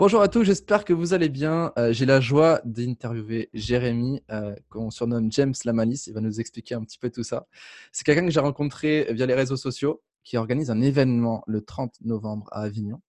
Bonjour à tous, j'espère que vous allez bien. Euh, j'ai la joie d'interviewer Jérémy, euh, qu'on surnomme James Lamalis. Il va nous expliquer un petit peu tout ça. C'est quelqu'un que j'ai rencontré via les réseaux sociaux qui organise un événement le 30 novembre à Avignon.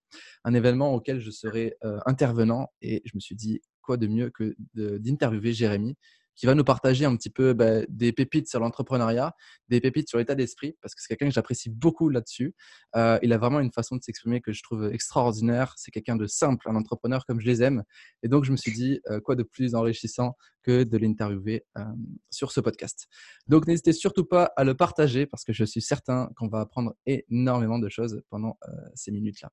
Un événement auquel je serai euh, intervenant et je me suis dit quoi de mieux que d'interviewer Jérémy qui va nous partager un petit peu bah, des pépites sur l'entrepreneuriat, des pépites sur l'état d'esprit, parce que c'est quelqu'un que j'apprécie beaucoup là-dessus. Euh, il a vraiment une façon de s'exprimer que je trouve extraordinaire. C'est quelqu'un de simple, un entrepreneur comme je les aime. Et donc, je me suis dit, euh, quoi de plus enrichissant que de l'interviewer euh, sur ce podcast. Donc, n'hésitez surtout pas à le partager, parce que je suis certain qu'on va apprendre énormément de choses pendant ces minutes-là.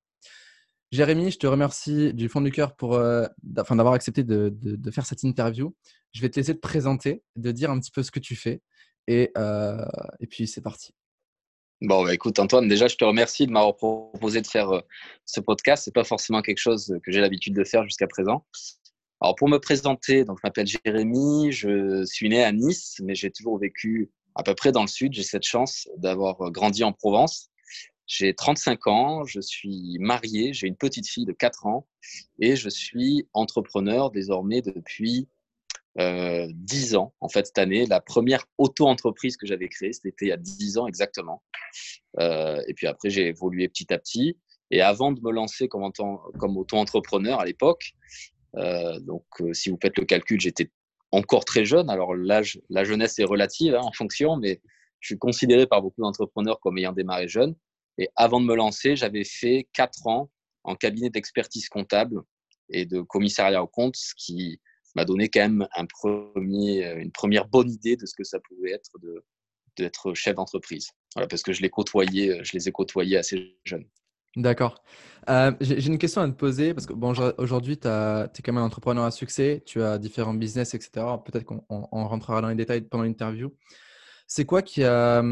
Jérémy, je te remercie du fond du cœur pour euh, d'avoir accepté de, faire cette interview. Je vais te laisser te présenter, de dire un petit peu ce que tu fais. Et, euh, et puis, c'est parti. Bon, bah, écoute, Antoine, déjà, je te remercie de m'avoir proposé de faire euh, ce podcast. Ce n'est pas forcément quelque chose que j'ai l'habitude de faire jusqu'à présent. Alors, pour me présenter, donc, je m'appelle Jérémy, je suis né à Nice, mais j'ai toujours vécu à peu près dans le sud. J'ai cette chance d'avoir grandi en Provence. J'ai 35 ans, je suis marié, j'ai une petite fille de 4 ans et je suis entrepreneur désormais depuis euh, 10 ans. En fait, cette année, la première auto-entreprise que j'avais créée, c'était il y a 10 ans exactement. Euh, et puis après, j'ai évolué petit à petit. Et avant de me lancer comme, auto-entrepreneur à l'époque, euh, donc euh, si vous faites le calcul, j'étais encore très jeune. Alors l'âge, la jeunesse est relative hein, en fonction, mais je suis considéré par beaucoup d'entrepreneurs comme ayant démarré jeune. Et avant de me lancer, j'avais fait quatre ans en cabinet d'expertise comptable et de commissariat au compte, ce qui m'a donné quand même un premier, une première bonne idée de ce que ça pouvait être d'être chef d'entreprise. Voilà, parce que je les côtoyais, je les ai côtoyés assez jeunes. D'accord. Euh, j'ai une question à te poser parce que bon, aujourd'hui, tu es quand même un entrepreneur à succès, tu as différents business, etc. Peut-être qu'on rentrera dans les détails pendant l'interview. C'est quoi qui a,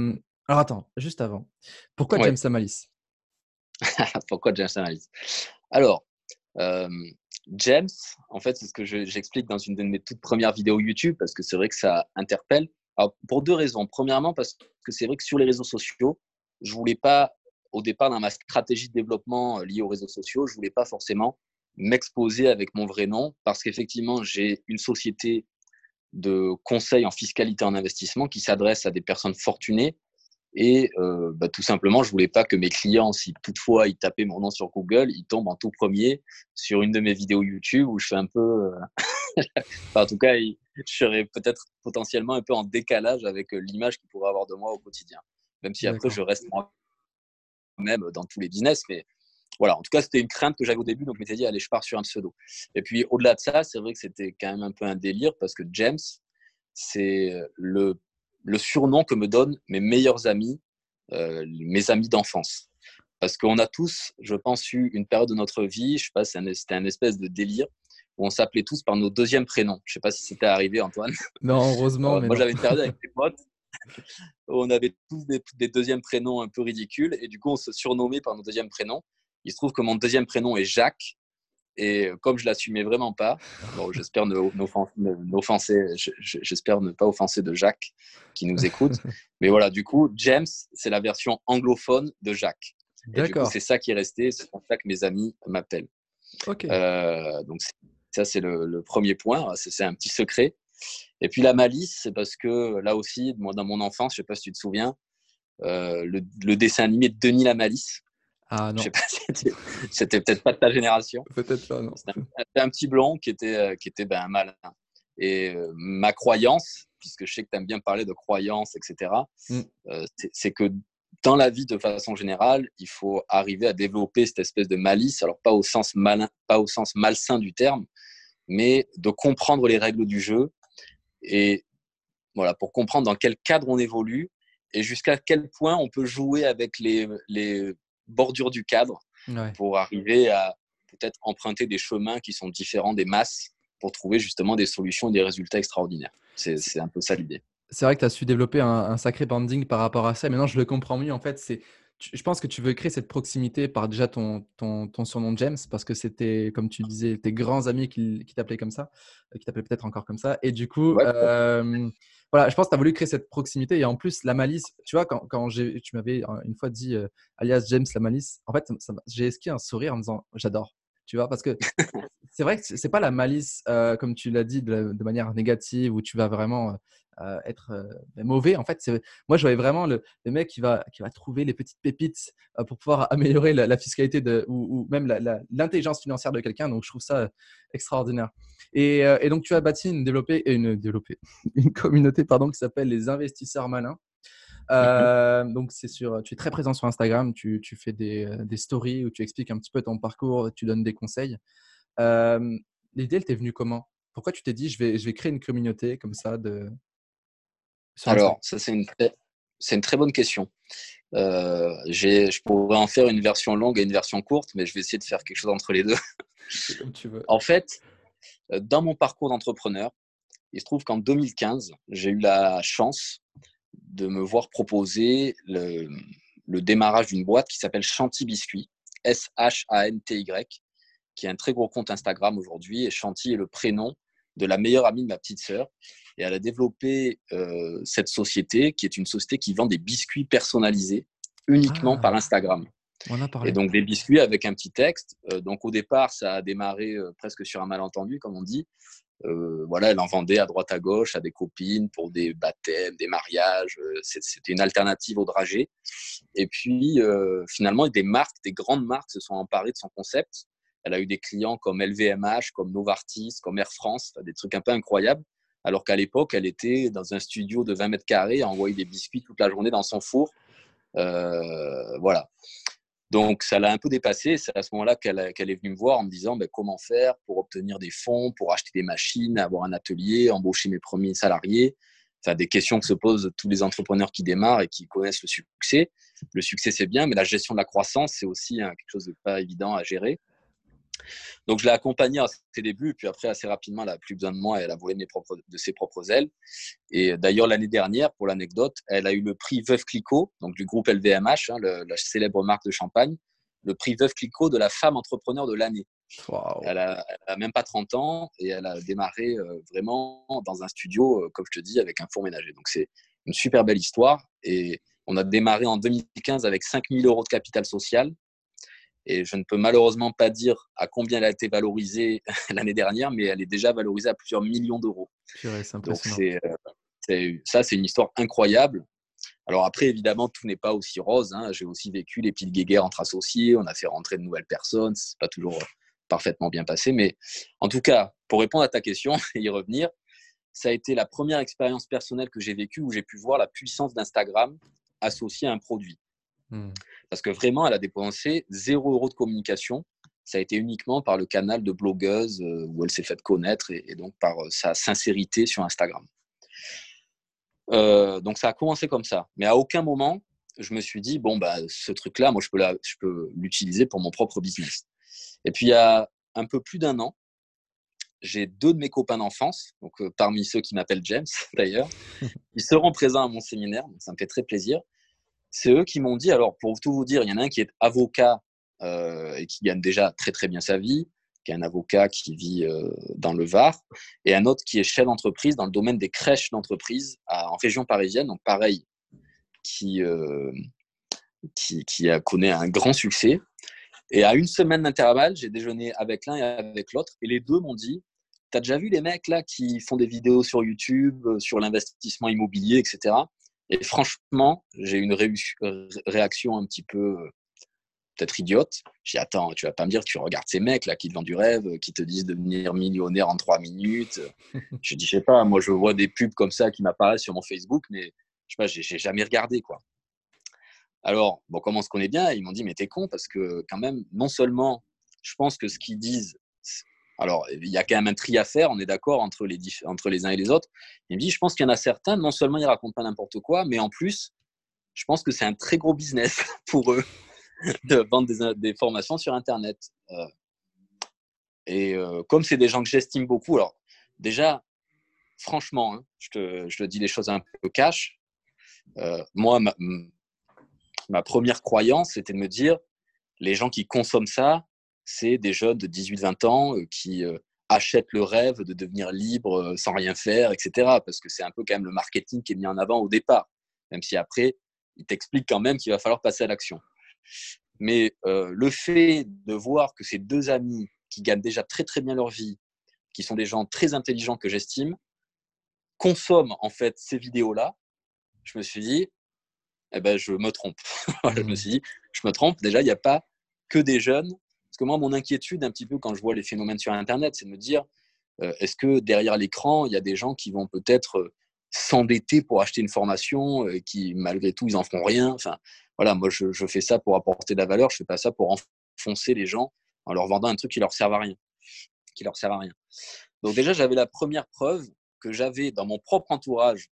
alors attends, juste avant. Pourquoi James Samalis Pourquoi James Samalis Alors, James, en fait, c'est ce que j'explique dans une de mes toutes premières vidéos YouTube parce que c'est vrai que ça interpelle. Alors, pour deux raisons. Premièrement, parce que c'est vrai que sur les réseaux sociaux, je voulais pas, au départ, dans ma stratégie de développement liée aux réseaux sociaux, je voulais pas forcément m'exposer avec mon vrai nom parce qu'effectivement, j'ai une société de conseil en fiscalité en investissement qui s'adresse à des personnes fortunées et euh, bah, tout simplement, je voulais pas que mes clients, si toutefois ils tapaient mon nom sur Google, ils tombent en tout premier sur une de mes vidéos YouTube où je fais un peu, euh, en tout cas, je serais peut-être potentiellement un peu en décalage avec euh, l'image qu'ils pourraient avoir de moi au quotidien. Même si après, je reste moi-même dans tous les business, mais voilà, en tout cas, c'était une crainte que j'avais au début, donc je m'étais dit, allez, je pars sur un pseudo. Et puis, au-delà de ça, c'est vrai que c'était quand même un peu un délire parce que James, c'est le le surnom que me donnent mes meilleurs amis, euh, mes amis d'enfance. Parce qu'on a tous, je pense, eu une période de notre vie, je sais pas, c'était un, espèce de délire, où on s'appelait tous par nos deuxièmes prénoms. Je sais pas si c'était arrivé, Antoine. Non, heureusement. moi, j'avais une période avec mes potes où on avait tous des, des, deuxièmes prénoms un peu ridicules, et du coup, on se surnommait par nos deuxièmes prénoms. Il se trouve que mon deuxième prénom est Jacques, et comme je l'assumais vraiment pas, j'espère ne, j'espère ne pas offenser de Jacques qui nous écoute. Mais voilà, du coup, James, c'est la version anglophone de Jacques. D'accord. C'est ça qui est resté, c'est pour ça que mes amis m'appellent. Euh, donc ça, c'est le, premier point. C'est un petit secret. Et puis la malice, c'est parce que là aussi, moi, dans mon enfance, je sais pas si tu te souviens, euh, le, le, dessin animé de Denis la malice. Ah non. c'était peut-être pas de ta génération. Peut-être pas, non. C'était un, petit blond qui était, euh, qui était ben, un malin. Et euh, ma croyance, puisque je sais que tu aimes bien parler de croyance, etc., mm. euh, c'est que dans la vie, de façon générale, il faut arriver à développer cette espèce de malice, alors pas au sens malin, pas au sens malsain du terme, mais de comprendre les règles du jeu et voilà pour comprendre dans quel cadre on évolue et jusqu'à quel point on peut jouer avec les, les bordure du cadre pour arriver à peut-être emprunter des chemins qui sont différents des masses pour trouver justement des solutions et des résultats extraordinaires. C'est un peu ça l'idée. C'est vrai que tu as su développer un, sacré branding par rapport à ça. Maintenant, je le comprends mieux. En fait, c'est je pense que tu veux créer cette proximité par déjà ton, ton, ton surnom James, parce que c'était, comme tu disais, tes grands amis qui, qui t'appelaient comme ça, euh, qui t'appelaient peut-être encore comme ça. Et du coup, voilà, je pense que tu as voulu créer cette proximité. Et en plus, la malice, tu vois, quand, quand tu m'avais une fois dit euh, alias James la malice, en fait, j'ai esquivé un sourire en me disant j'adore. Tu vois, parce que c'est vrai que c'est pas la malice, euh, comme tu l'as dit, de, manière négative, où tu vas vraiment euh, être euh, mauvais. En fait, moi, je voyais vraiment le, mec qui va, qui va trouver les petites pépites pour pouvoir améliorer la, fiscalité de, ou, même l'intelligence financière de quelqu'un. Donc, je trouve ça extraordinaire. Et, donc, tu as bâti une, développée, une, développée, une communauté pardon, qui s'appelle les investisseurs malins. Donc, c'est sur, tu es très présent sur Instagram, tu, tu fais des, des, stories où tu expliques un petit peu ton parcours, tu donnes des conseils. L'idée, elle t'est venue comment? Pourquoi tu t'es dit, je vais, je vais créer une communauté comme ça de... Alors, ça, c'est une, très, une très bonne question. Euh, je pourrais en faire une version longue et une version courte, mais je vais essayer de faire quelque chose entre les deux. Comme tu veux. En fait, dans mon parcours d'entrepreneur, il se trouve qu'en 2015, j'ai eu la chance de me voir proposer le, le démarrage d'une boîte qui s'appelle Chanty Biscuit, S-H-A-N-T-Y, qui est un très gros compte Instagram aujourd'hui. Et Chanty est le prénom de la meilleure amie de ma petite sœur. Et elle a développé euh, cette société qui est une société qui vend des biscuits personnalisés uniquement ah. par Instagram. On a parlé. Et donc des biscuits avec un petit texte. Euh, donc au départ, ça a démarré euh, presque sur un malentendu, comme on dit. voilà, elle en vendait à droite à gauche à des copines pour des baptêmes, des mariages. C'était une alternative au dragé. Et puis finalement, des marques, des grandes marques se sont emparées de son concept. Elle a eu des clients comme LVMH, comme Novartis, comme Air France, des trucs un peu incroyables alors qu'à l'époque, elle était dans un studio de 20 mètres carrés, à envoyer des biscuits toute la journée dans son four. Euh, voilà. Donc, ça l'a un peu dépassé. C'est à ce moment-là qu'elle est venue me voir en me disant ben, comment faire pour obtenir des fonds, pour acheter des machines, avoir un atelier, embaucher mes premiers salariés. Enfin, des questions que se posent tous les entrepreneurs qui démarrent et qui connaissent le succès. Le succès, c'est bien, mais la gestion de la croissance, c'est aussi hein, quelque chose de pas évident à gérer. Donc, je l'ai accompagnée à ses débuts, puis après, assez rapidement, elle n'a plus besoin de moi, elle a volé de ses propres ailes. Et d'ailleurs, l'année dernière, pour l'anecdote, elle a eu le prix Veuve Clicquot, donc du groupe LVMH, hein, la célèbre marque de champagne, le prix Veuve Clicquot de la femme entrepreneur de l'année. Elle, n'a même pas 30 ans et elle a démarré euh, vraiment dans un studio, euh, comme je te dis, avec un four ménager. Donc, c'est une super belle histoire. Et on a démarré en 2015 avec 5000 euros de capital social et je ne peux malheureusement pas dire à combien elle a été valorisée l'année dernière, mais elle est déjà valorisée à plusieurs millions d'euros. Donc euh, ça, c'est une histoire incroyable. Alors après, évidemment, tout n'est pas aussi rose. Hein. J'ai aussi vécu les piles guéguerres entre associés. On a fait rentrer de nouvelles personnes. C'est pas toujours parfaitement bien passé, mais en tout cas, pour répondre à ta question et y revenir, ça a été la première expérience personnelle que j'ai vécue où j'ai pu voir la puissance d'Instagram associée à un produit. Hmm. Parce que vraiment, elle a dépensé zéro euro de communication. Ça a été uniquement par le canal de blogueuse euh, où elle s'est faite connaître et, donc par euh, sa sincérité sur Instagram. Euh, donc ça a commencé comme ça. Mais à aucun moment, je me suis dit, bon, bah, ce truc-là, moi, je peux, je peux l'utiliser pour mon propre business. Et puis, il y a un peu plus d'un an, j'ai deux de mes copains d'enfance, donc parmi ceux qui m'appellent James d'ailleurs, ils seront présents à mon séminaire, ça me fait très plaisir c'est eux qui m'ont dit, alors pour tout vous dire, il y en a un qui est avocat euh, et qui gagne déjà très très bien sa vie, qui est un avocat qui vit euh, dans le Var, et un autre qui est chef d'entreprise dans le domaine des crèches d'entreprise en région parisienne, donc pareil, qui, euh, qui, connaît un grand succès. Et à une semaine d'intervalle, j'ai déjeuné avec l'un et avec l'autre, et les deux m'ont dit, tu as déjà vu les mecs là qui font des vidéos sur YouTube, sur l'investissement immobilier, etc. Et franchement, j'ai eu une réaction un petit peu peut-être idiote. J'ai dit, attends, tu vas pas me dire que tu regardes ces mecs là qui te vendent du rêve, qui te disent de devenir millionnaire en trois minutes. je dis, je sais pas, moi je vois des pubs comme ça qui m'apparaissent sur mon Facebook, mais je sais pas, j'ai jamais regardé quoi. Alors, bon, comme on se connaît bien, ils m'ont dit, mais t'es con parce que quand même, non seulement je pense que ce qu'ils disent, alors, il y a quand même un tri à faire, on est d'accord, entre les, uns et les autres. Il me dit, je pense qu'il y en a certains, non seulement ils racontent pas n'importe quoi, mais en plus, je pense que c'est un très gros business pour eux de vendre des, formations sur Internet. Euh, et euh, comme c'est des gens que j'estime beaucoup, alors déjà, franchement, hein, je, te, je, te, dis les choses un peu cash. Euh, moi, ma, ma première croyance, c'était de me dire, les gens qui consomment ça, c'est des jeunes de 18-20 ans euh, qui euh, achètent le rêve de devenir libre euh, sans rien faire, etc. Parce que c'est un peu quand même le marketing qui est mis en avant au départ, même si après, il t'explique quand même qu'il va falloir passer à l'action. Mais le fait de voir que ces deux amis qui gagnent déjà très très bien leur vie, qui sont des gens très intelligents que j'estime, consomment en fait ces vidéos-là, je me suis dit, eh ben, je me trompe. je me mmh. suis dit, je me trompe. Déjà, il n'y a pas que des jeunes. Parce que moi, mon inquiétude, un petit peu, quand je vois les phénomènes sur Internet, c'est de me dire, euh, est-ce que derrière l'écran, il y a des gens qui vont peut-être euh, s'endetter pour acheter une formation et qui, malgré tout, ils n'en feront rien? Enfin, voilà, moi, je, je, fais ça pour apporter de la valeur. Je fais pas ça pour enfoncer les gens en leur vendant un truc qui leur sert à rien. Qui leur sert à rien. Donc déjà, j'avais la première preuve que j'avais dans mon propre entourage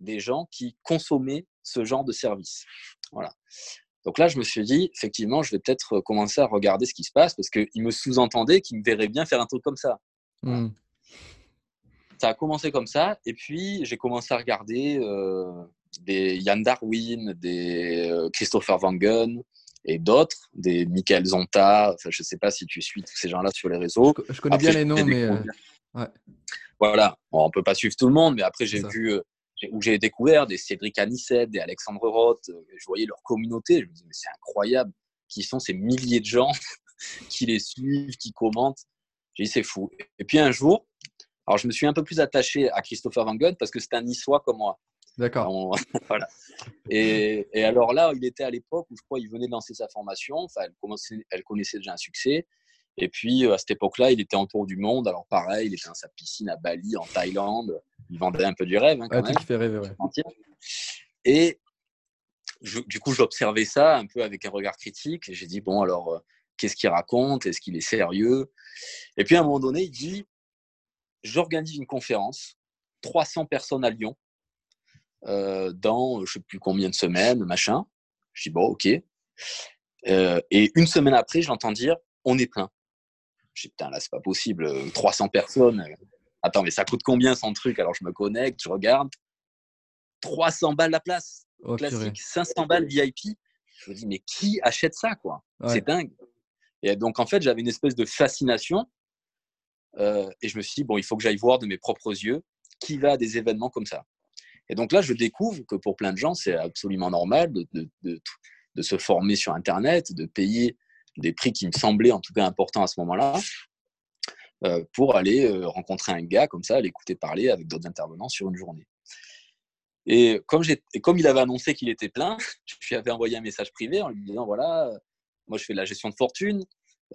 des gens qui consommaient ce genre de service. Voilà. Donc là, je me suis dit, effectivement, je vais peut-être commencer à regarder ce qui se passe parce qu'ils me sous-entendaient qu'ils me verraient bien faire un truc comme ça. Mmh. Ça a commencé comme ça, et puis j'ai commencé à regarder euh, des Yann Darwin, des euh, Christopher Van Gun et d'autres, des Michael Zonta. Enfin, je ne sais pas si tu suis tous ces gens-là sur les réseaux. Je connais bien les noms, mais. Euh, ouais. Voilà, on ne peut pas suivre tout le monde, mais après, j'ai vu où j'ai découvert des Cédric Anissette, des Alexandre Roth. Euh, je voyais leur communauté. Je me disais, mais c'est incroyable. Qui sont ces milliers de gens qui les suivent, qui commentent. J'ai dit, c'est fou. Et puis un jour, alors je me suis un peu plus attaché à Christopher Van Gogh parce que c'est un niçois comme moi. D'accord. voilà. Et, et, alors là, il était à l'époque où je crois qu'il venait de lancer sa formation. Enfin, elle, elle connaissait déjà un succès. Et puis, euh, à cette époque-là, il était en tour du monde. Alors, pareil, il était dans sa piscine à Bali, en Thaïlande. Il vendait un peu du rêve. Hein, quand même, fait rêver, ouais. Et du coup, j'observais ça un peu avec un regard critique. Et j'ai dit, bon, alors, euh, qu'est-ce qu'il raconte? Est-ce qu'il est sérieux? Et puis, à un moment donné, il dit, j'organise une conférence, 300 personnes à Lyon, euh, dans je ne sais plus combien de semaines, machin. Je dis, bon, ok. et une semaine après, j'entends dire, on est plein. Je dis, putain, là, c'est pas possible. 300 euh, personnes. Attends, mais ça coûte combien son truc Alors, je me connecte, je regarde. 300 balles la place. Oh, Classique. 500 balles VIP. Je me dis, mais qui achète ça, quoi? C'est dingue. Et donc, en fait, j'avais une espèce de fascination. Euh, et je me suis dit, bon, il faut que j'aille voir de mes propres yeux qui va à des événements comme ça. Et donc là, je découvre que pour plein de gens, c'est absolument normal de, de, de, se former sur Internet, de payer des prix qui me semblaient en tout cas importants à ce moment-là, euh, pour aller euh, rencontrer un gars comme ça, l'écouter parler avec d'autres intervenants sur une journée. Et comme, il avait annoncé qu'il était plein, je lui avais envoyé un message privé en lui disant voilà, moi je fais de la gestion de fortune.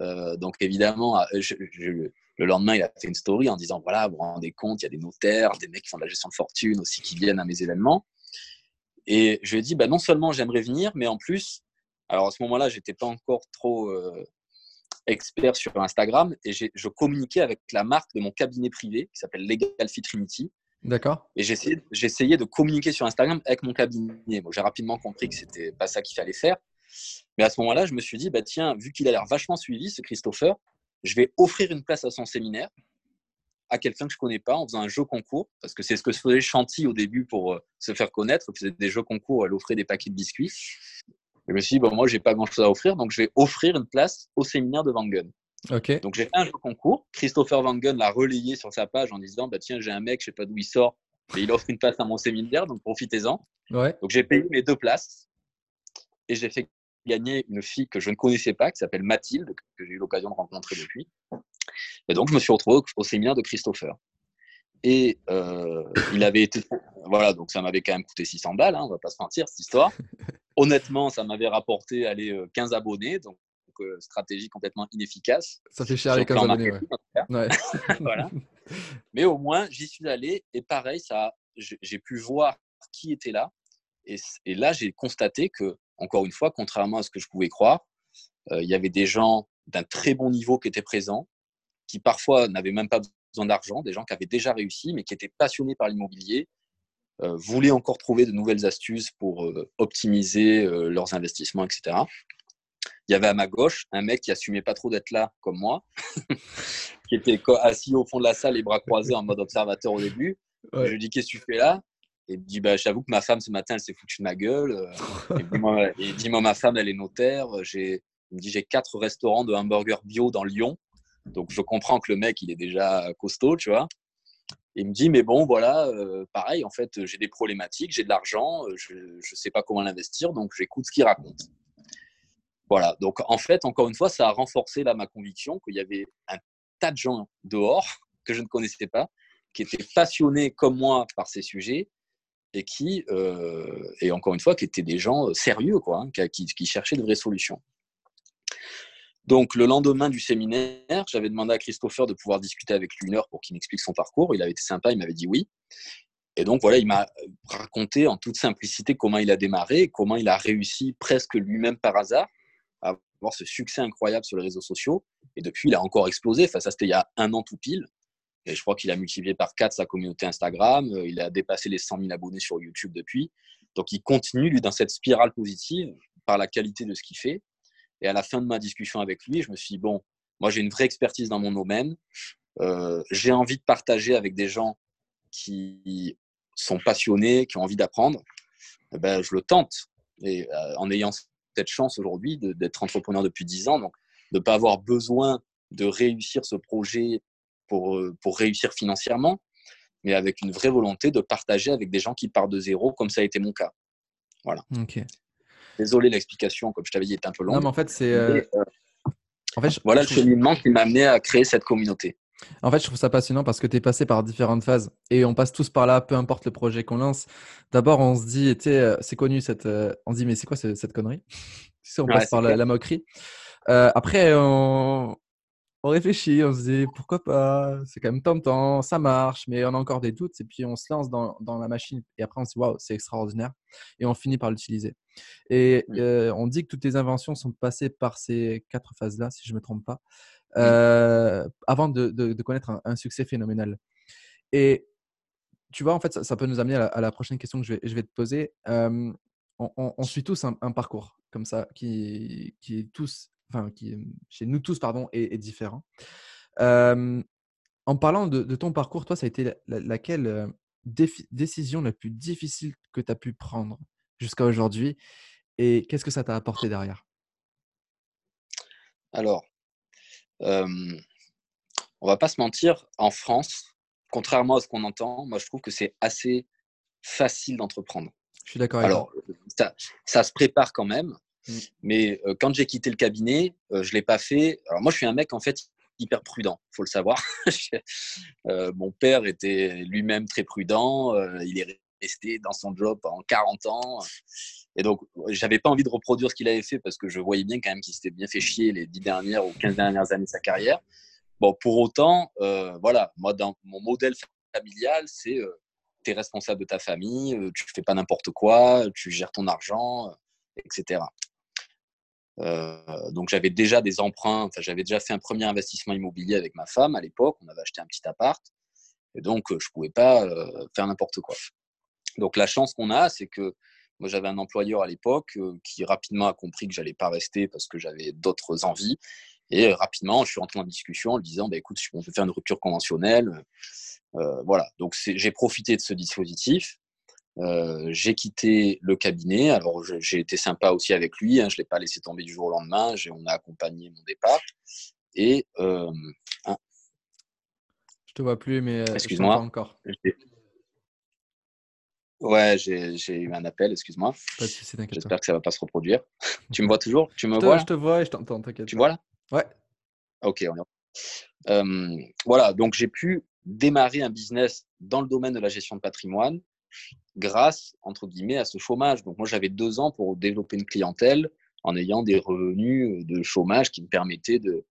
Euh, donc évidemment, le lendemain, il a fait une story en disant voilà, vous vous rendez compte, il y a des notaires, des mecs qui font de la gestion de fortune aussi qui viennent à mes événements. Et je lui ai dit bah, non seulement j'aimerais venir, mais en plus, alors à ce moment-là, j'étais pas encore trop euh, expert sur Instagram et je communiquais avec la marque de mon cabinet privé qui s'appelle Legal Fit Trinity. D'accord. Et j'essayais de communiquer sur Instagram avec mon cabinet. Bon, j'ai rapidement compris que c'était pas ça qu'il fallait faire. Mais à ce moment-là, je me suis dit, bah tiens, vu qu'il a l'air vachement suivi, ce Christopher, je vais offrir une place à son séminaire à quelqu'un que je connais pas en faisant un jeu concours, parce que c'est ce que faisait Chanty au début pour euh, se faire connaître. Il faisait des jeux concours, elle offrait des paquets de biscuits. Je me suis dit, bon, moi, j'ai pas grand chose à offrir, donc je vais offrir une place au séminaire de Van Gun. Ok. Donc, j'ai fait un jeu concours. Christopher Van Gun l'a relayé sur sa page en disant, bah, tiens, j'ai un mec, je sais pas d'où il sort, mais il offre une place à mon séminaire, donc profitez-en. Ouais. Donc, j'ai payé mes deux places et j'ai fait gagner une fille que je ne connaissais pas, qui s'appelle Mathilde, que j'ai eu l'occasion de rencontrer depuis. Et donc, je me suis retrouvé au séminaire de Christopher. Et euh, il avait été. Voilà, donc ça m'avait quand même coûté 600 balles, hein, on va pas se mentir, cette histoire. Honnêtement, ça m'avait rapporté allez, 15 euh, abonnés, donc euh, stratégie complètement inefficace. Ça fait cher les 15 abonnés. Ouais. voilà. Mais au moins, j'y suis allé et pareil, ça, j'ai pu voir qui était là. Et, et là, j'ai constaté que, encore une fois, contrairement à ce que je pouvais croire, il y avait des gens d'un très bon niveau qui étaient présents, qui parfois n'avaient même pas besoin d'argent, des gens qui avaient déjà réussi, mais qui étaient passionnés par l'immobilier, euh, voulaient encore trouver de nouvelles astuces pour euh, optimiser euh, leurs investissements, etc. Il y avait à ma gauche un mec qui assumait pas trop d'être là, comme moi, qui était assis au fond de la salle, les bras croisés en mode observateur au début. Je lui dis Qu'est-ce que tu fais là? Et il me dit bah, J'avoue que ma femme, ce matin, elle s'est foutue de ma gueule. il dit Moi, ma femme, elle est notaire. Il me dit J'ai quatre restaurants de hamburgers bio dans Lyon. Donc, je comprends que le mec, il est déjà costaud, tu vois. Il me dit, mais bon, voilà, euh, pareil, en fait, j'ai des problématiques, j'ai de l'argent, euh, je ne sais pas comment l'investir, donc j'écoute ce qu'il raconte. Voilà, donc en fait, encore une fois, ça a renforcé là ma conviction qu'il y avait un tas de gens dehors que je ne connaissais pas, qui étaient passionnés comme moi par ces sujets et qui, euh, et encore une fois, qui étaient des gens sérieux, quoi, hein, qui, cherchaient de vraies solutions. Donc, le lendemain du séminaire, j'avais demandé à Christopher de pouvoir discuter avec lui une heure pour qu'il m'explique son parcours. Il avait été sympa, il m'avait dit oui. Et donc, voilà, il m'a raconté en toute simplicité comment il a démarré, comment il a réussi presque lui-même par hasard à avoir ce succès incroyable sur les réseaux sociaux. Et depuis, il a encore explosé. Enfin, ça, c'était il y a un an tout pile. Et je crois qu'il a multiplié par 4 sa communauté Instagram. Euh, il a dépassé les 100 000 abonnés sur YouTube depuis. Donc, il continue, lui, dans cette spirale positive par la qualité de ce qu'il fait. Et à la fin de ma discussion avec lui, je me suis dit, bon, moi, j'ai une vraie expertise dans mon domaine. Euh, j'ai envie de partager avec des gens qui sont passionnés, qui ont envie d'apprendre. Eh ben, je le tente. Et euh, en ayant cette chance aujourd'hui d'être entrepreneur depuis 10 ans, donc de ne pas avoir besoin de réussir ce projet pour, euh, pour réussir financièrement, mais avec une vraie volonté de partager avec des gens qui partent de zéro, comme ça a été mon cas. Voilà. Désolé, l'explication, comme je t'avais dit, est un peu longue. Non, mais en fait, c'est. Euh, euh, en fait, voilà le cheminement qui m'a amené à créer cette communauté. En fait, je trouve ça passionnant parce que tu es passé par différentes phases et on passe tous par là, peu importe le projet qu'on lance. D'abord, on se dit, tu sais, c'est connu cette. On se dit, mais c'est quoi cette connerie? On passe par la, moquerie. après, on, on réfléchit, on se dit pourquoi pas, c'est quand même tentant, ça marche, mais on a encore des doutes, et puis on se lance dans, la machine, et après on se dit waouh, c'est extraordinaire, et on finit par l'utiliser. Et euh, on dit que toutes les inventions sont passées par ces quatre phases-là, si je ne me trompe pas, euh, avant de, connaître un, succès phénoménal. Et tu vois, en fait, ça, peut nous amener à la, prochaine question que je vais, te poser. on, suit tous un, parcours comme ça qui, qui est tous enfin, qui chez nous tous, pardon, est, différent. en parlant de, ton parcours, toi, ça a été laquelle décision la plus difficile que tu as pu prendre jusqu'à aujourd'hui et qu'est-ce que ça t'a apporté derrière? Alors, on va pas se mentir, en France, contrairement à ce qu'on entend, moi je trouve que c'est assez facile d'entreprendre. Je suis d'accord avec Alors, ça, ça, se prépare quand même. Mmh. Mais euh, quand j'ai quitté le cabinet, euh, je l'ai pas fait. Alors moi, je suis un mec en fait hyper prudent, faut le savoir. Euh, mon père était lui-même très prudent. il est resté dans son job pendant 40 ans. Et donc, j'avais pas envie de reproduire ce qu'il avait fait parce que je voyais bien quand même qu'il s'était bien fait chier les 10 dernières ou 15 dernières années de sa carrière. Bon, pour autant, voilà, moi, dans mon modèle familial, c'est tu es responsable de ta famille, tu fais pas n'importe quoi, tu gères ton argent, etc. Euh, donc j'avais déjà des emprunts, enfin, j'avais déjà fait un premier investissement immobilier avec ma femme à l'époque, on avait acheté un petit appart, et donc euh, je pouvais pas euh, faire n'importe quoi. Donc la chance qu'on a, c'est que moi j'avais un employeur à l'époque qui rapidement a compris que j'allais pas rester parce que j'avais d'autres envies, et rapidement je suis rentré en discussion en lui disant bah, écoute, on peut faire une rupture conventionnelle, voilà. Donc j'ai profité de ce dispositif. Euh, j'ai quitté le cabinet. Alors, j'ai été sympa aussi avec lui. Hein, je ne l'ai pas laissé tomber du jour au lendemain. On a accompagné mon départ. Et. Euh, hein. Je te vois plus, mais. Euh, excuse-moi. encore. Ouais, j'ai eu un appel, excuse-moi. J'espère que ça ne va pas se reproduire. tu me vois toujours? Tu me vois? Je te vois et je t'entends, t'inquiète. Tu vois là? Ouais. Ok, on est... voilà, donc j'ai pu démarrer un business dans le domaine de la gestion de patrimoine grâce, entre guillemets, à ce chômage. Donc moi, j'avais deux ans pour développer une clientèle en ayant des revenus de chômage qui me permettaient de,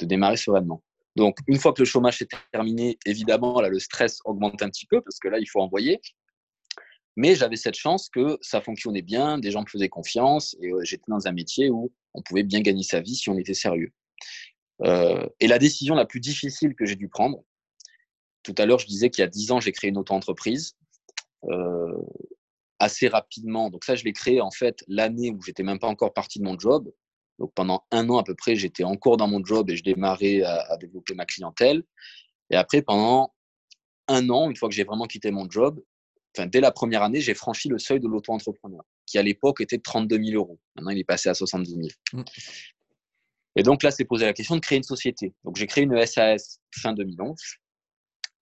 démarrer sereinement. Donc, une fois que le chômage est terminé, évidemment, là, le stress augmente un petit peu parce que là, il faut envoyer. Mais j'avais cette chance que ça fonctionnait bien, des gens me faisaient confiance et euh, j'étais dans un métier où on pouvait bien gagner sa vie si on était sérieux. Euh, et la décision la plus difficile que j'ai dû prendre, tout à l'heure, je disais qu'il y a dix ans, j'ai créé une auto-entreprise. Euh, assez rapidement. Donc ça, je l'ai créé en fait l'année où j'étais même pas encore parti de mon job. Donc pendant un an à peu près, j'étais encore dans mon job et je démarrais à, développer ma clientèle. Et après, pendant un an, une fois que j'ai vraiment quitté mon job, enfin, dès la première année, j'ai franchi le seuil de l'auto-entrepreneur, qui à l'époque était de 32 000 euros. Maintenant, il est passé à 70 000. Mmh. Et donc là, c'est posé la question de créer une société. Donc j'ai créé une SAS fin 2011.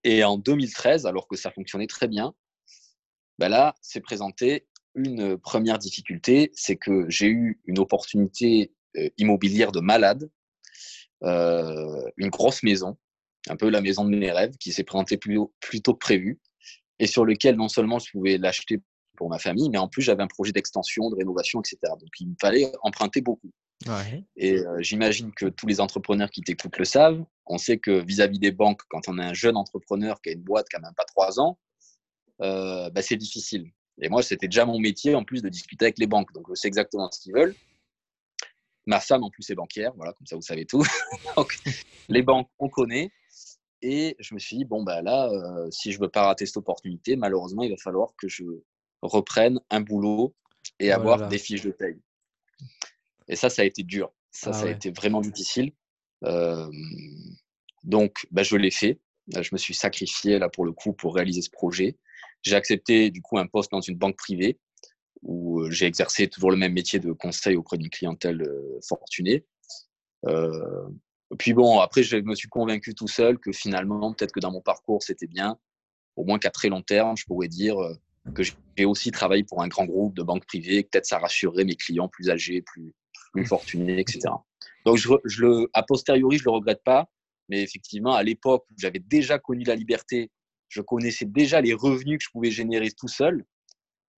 Et en 2013, alors que ça fonctionnait très bien, bah là, s'est présenté une première difficulté, c'est que j'ai eu une opportunité immobilière de malade, une grosse maison, un peu la maison de mes rêves, qui s'est présentée plus, plus tôt que prévu, et sur lequel non seulement je pouvais l'acheter pour ma famille, mais en plus j'avais un projet d'extension, de rénovation, etc. Donc il me fallait emprunter beaucoup. Et euh, j'imagine que tous les entrepreneurs qui t'écoutent le savent. On sait que vis-à-vis des banques, quand on est un jeune entrepreneur qui a une boîte qui n'a même pas trois ans, euh, bah, c'est difficile. Et moi, c'était déjà mon métier en plus de discuter avec les banques. Donc je sais exactement ce qu'ils veulent. Ma femme en plus est banquière, voilà, comme ça vous savez tout. donc les banques, on connaît. Et je me suis dit, bon, bah là, euh, si je veux pas rater cette opportunité, malheureusement, il va falloir que je reprenne un boulot et oh avoir des fiches de paye. Et ça, ça a été dur. Ça, ah ça a été vraiment difficile. Euh, donc, bah, je l'ai fait. Je me suis sacrifié là pour le coup pour réaliser ce projet. J'ai accepté du coup un poste dans une banque privée où euh, j'ai exercé toujours le même métier de conseil auprès d'une clientèle euh, fortunée. puis bon, après, je me suis convaincu tout seul que finalement, peut-être que dans mon parcours, c'était bien. Au moins qu'à très long terme, je pourrais dire que j'ai aussi travaillé pour un grand groupe de banques privées. Peut-être ça rassurerait mes clients plus âgés, plus, plus fortuné, etc. Donc, je, le, a posteriori, je le regrette pas, mais effectivement, à l'époque j'avais déjà connu la liberté, je connaissais déjà les revenus que je pouvais générer tout seul.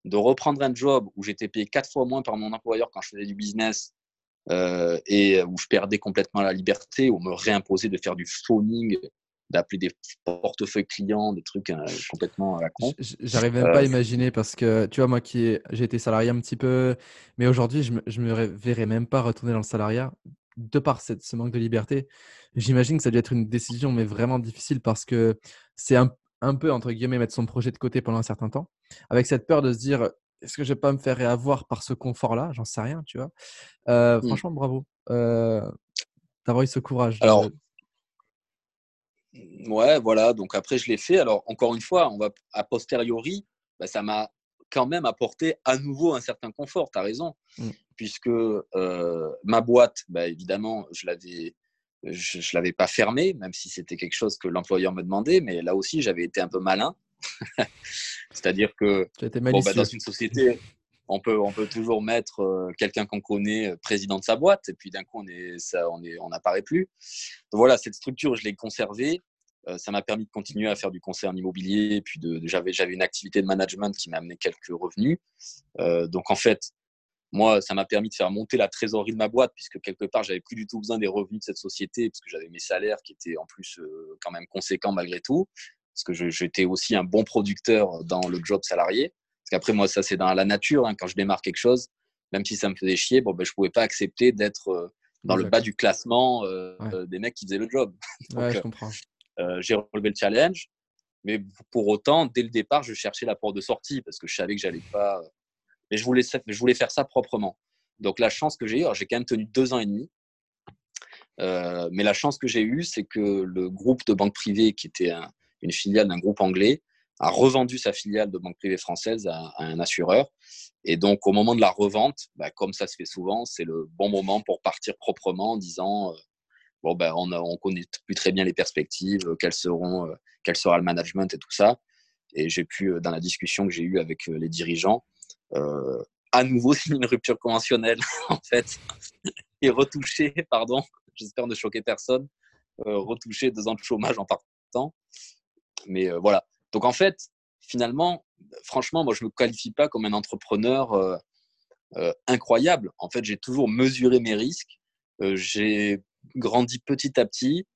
De reprendre un job où j'étais payé quatre fois moins par mon employeur quand je faisais du business euh, et où je perdais complètement la liberté, où on me réimposait de faire du phoning d'appeler des portefeuilles clients, des trucs euh, complètement à la con. J'arrive même pas à euh, imaginer parce que tu vois, moi qui j'ai été salarié un petit peu, mais aujourd'hui, je, me, me verrais même pas retourner dans le salariat de par cette, ce manque de liberté. J'imagine que ça doit être une décision, mais vraiment difficile parce que c'est un, un, peu, entre guillemets, mettre son projet de côté pendant un certain temps, avec cette peur de se dire est-ce que je vais pas me faire réavoir par ce confort-là? J'en sais rien, tu vois. Euh, mmh. Franchement, bravo d'avoir eu ce courage. Alors, Ouais, voilà. Donc après, je l'ai fait. Alors, encore une fois, on va a posteriori, bah, ça m'a quand même apporté à nouveau un certain confort. Tu as raison. Mm. Puisque euh, ma boîte, bah, évidemment, je l'avais. Je ne l'avais pas fermée, même si c'était quelque chose que l'employeur me demandait, mais là aussi, j'avais été un peu malin. C'est-à-dire que bon, bah, dans une société, on peut, on peut toujours mettre euh, quelqu'un qu'on connaît euh, président de sa boîte, et puis d'un coup, on est, ça, on est, on n'apparaît plus. Donc voilà, cette structure, je l'ai conservée. Euh, ça m'a permis de continuer à faire du conseil en immobilier, puis de, j'avais, j'avais une activité de management qui m'a amené quelques revenus. donc en fait, moi, ça m'a permis de faire monter la trésorerie de ma boîte, puisque quelque part, j'avais plus du tout besoin des revenus de cette société, puisque j'avais mes salaires qui étaient en plus quand même conséquents malgré tout, parce que j'étais aussi un bon producteur dans le job salarié. Parce qu'après, moi, ça, c'est dans la nature. Hein. Quand je démarre quelque chose, même si ça me faisait chier, bon, ben, je ne pouvais pas accepter d'être euh, dans le bas du classement euh, des mecs qui faisaient le job. ouais, je comprends. Euh, j'ai relevé le challenge. Mais pour autant, dès le départ, je cherchais la porte de sortie parce que je savais que j'allais pas. Mais je voulais, faire ça proprement. Donc la chance que j'ai eue, j'ai quand même tenu deux ans et demi. mais la chance que j'ai eue, c'est que le groupe de banque privée, qui était une filiale d'un groupe anglais, a revendu sa filiale de banque privée française à, un assureur. Et donc, au moment de la revente, bah, comme ça se fait souvent, c'est le bon moment pour partir proprement en disant euh, bon, ben, on, ne connaît plus très bien les perspectives, euh, quels seront, euh, quel sera le management et tout ça. Et j'ai pu, dans la discussion que j'ai eue avec les dirigeants, à nouveau signer une rupture conventionnelle, en fait, et retoucher, pardon, j'espère ne choquer personne, retoucher deux ans de chômage en partant. Mais voilà, donc en fait, finalement, franchement, moi je ne me qualifie pas comme un entrepreneur euh, euh, incroyable. En fait, j'ai toujours mesuré mes risques. Euh, j'ai grandi petit à petit.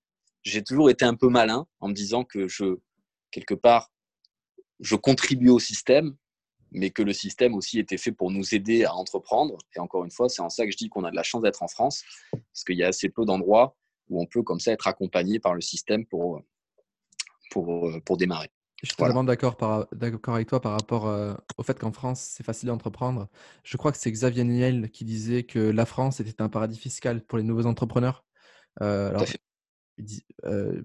J'ai toujours été un peu malin en me disant que je, quelque part, je contribue au système, mais que le système aussi était fait pour nous aider à entreprendre. Et encore une fois, c'est en ça que je dis qu'on a de la chance d'être en France, parce qu'il y a assez peu d'endroits où on peut comme ça être accompagné par le système pour, pour, pour démarrer. Je suis totalement d'accord avec toi par rapport euh, au fait qu'en France, c'est facile d'entreprendre. Je crois que c'est Xavier Niel qui disait que la France était un paradis fiscal pour les nouveaux entrepreneurs. Euh, il, euh,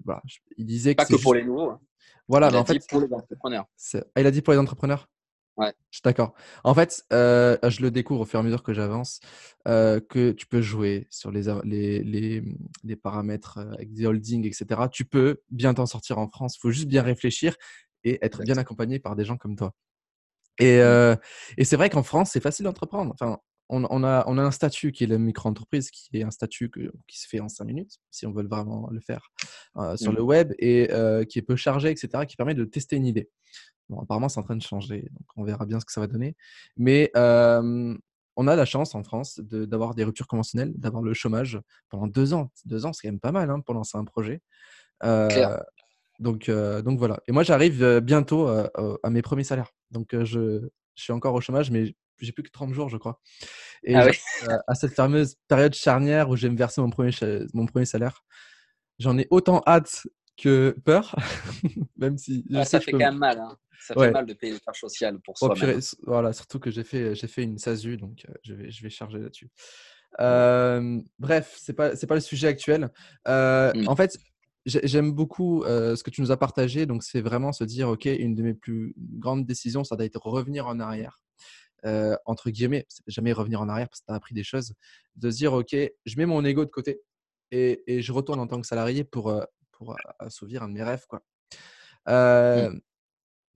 il, disait que. Pas que pour les nouveaux. Hein. Voilà, il a en dit pour les entrepreneurs. Ah, il a dit pour les entrepreneurs Ouais. Je suis d'accord. En fait, euh, je le découvre au fur et à mesure que j'avance, euh, que tu peux jouer sur les, les, les, les paramètres euh, avec des holdings, etc. Tu peux bien t'en sortir en France. Il faut juste bien réfléchir et être bien accompagné par des gens comme toi. Et, mmh. et c'est vrai qu'en France, c'est facile d'entreprendre. Enfin, on, a, on a un statut qui est la micro-entreprise, qui est un statut qui se fait en cinq minutes, si on veut vraiment le faire sur mmh. le web, et qui est peu chargé, etc., qui permet de tester une idée. Bon, apparemment, c'est en train de changer, donc on verra bien ce que ça va donner. Mais on a la chance en France d'avoir des ruptures conventionnelles, d'avoir le chômage pendant deux ans. Deux ans, c'est quand même pas mal hein, pour lancer un projet. donc, donc voilà. Et moi, j'arrive bientôt à mes premiers salaires. Donc, je, je suis encore au chômage, mais j'ai plus que 30 jours, je crois. Et ah à cette fameuse période charnière où je vais me verser mon premier, mon premier salaire, j'en ai autant hâte que peur, même si ah, ça fait quand même mal. Hein. Ça fait mal de payer les charges sociales pour oh, soi-même. Voilà, surtout que j'ai fait, j'ai fait une SASU, donc euh, je, vais, je vais charger là-dessus. Euh, bref, c'est pas c'est pas le sujet actuel. Euh, mmh. En fait, j'aime beaucoup ce que tu nous as partagé. Donc, c'est vraiment se dire, ok, une de mes plus grandes décisions, ça doit être revenir en arrière. entre guillemets, jamais revenir en arrière parce que tu as appris des choses, de se dire, OK, je mets mon ego de côté et, et je retourne en tant que salarié pour, pour assouvir un de mes rêves. Quoi. Mmh.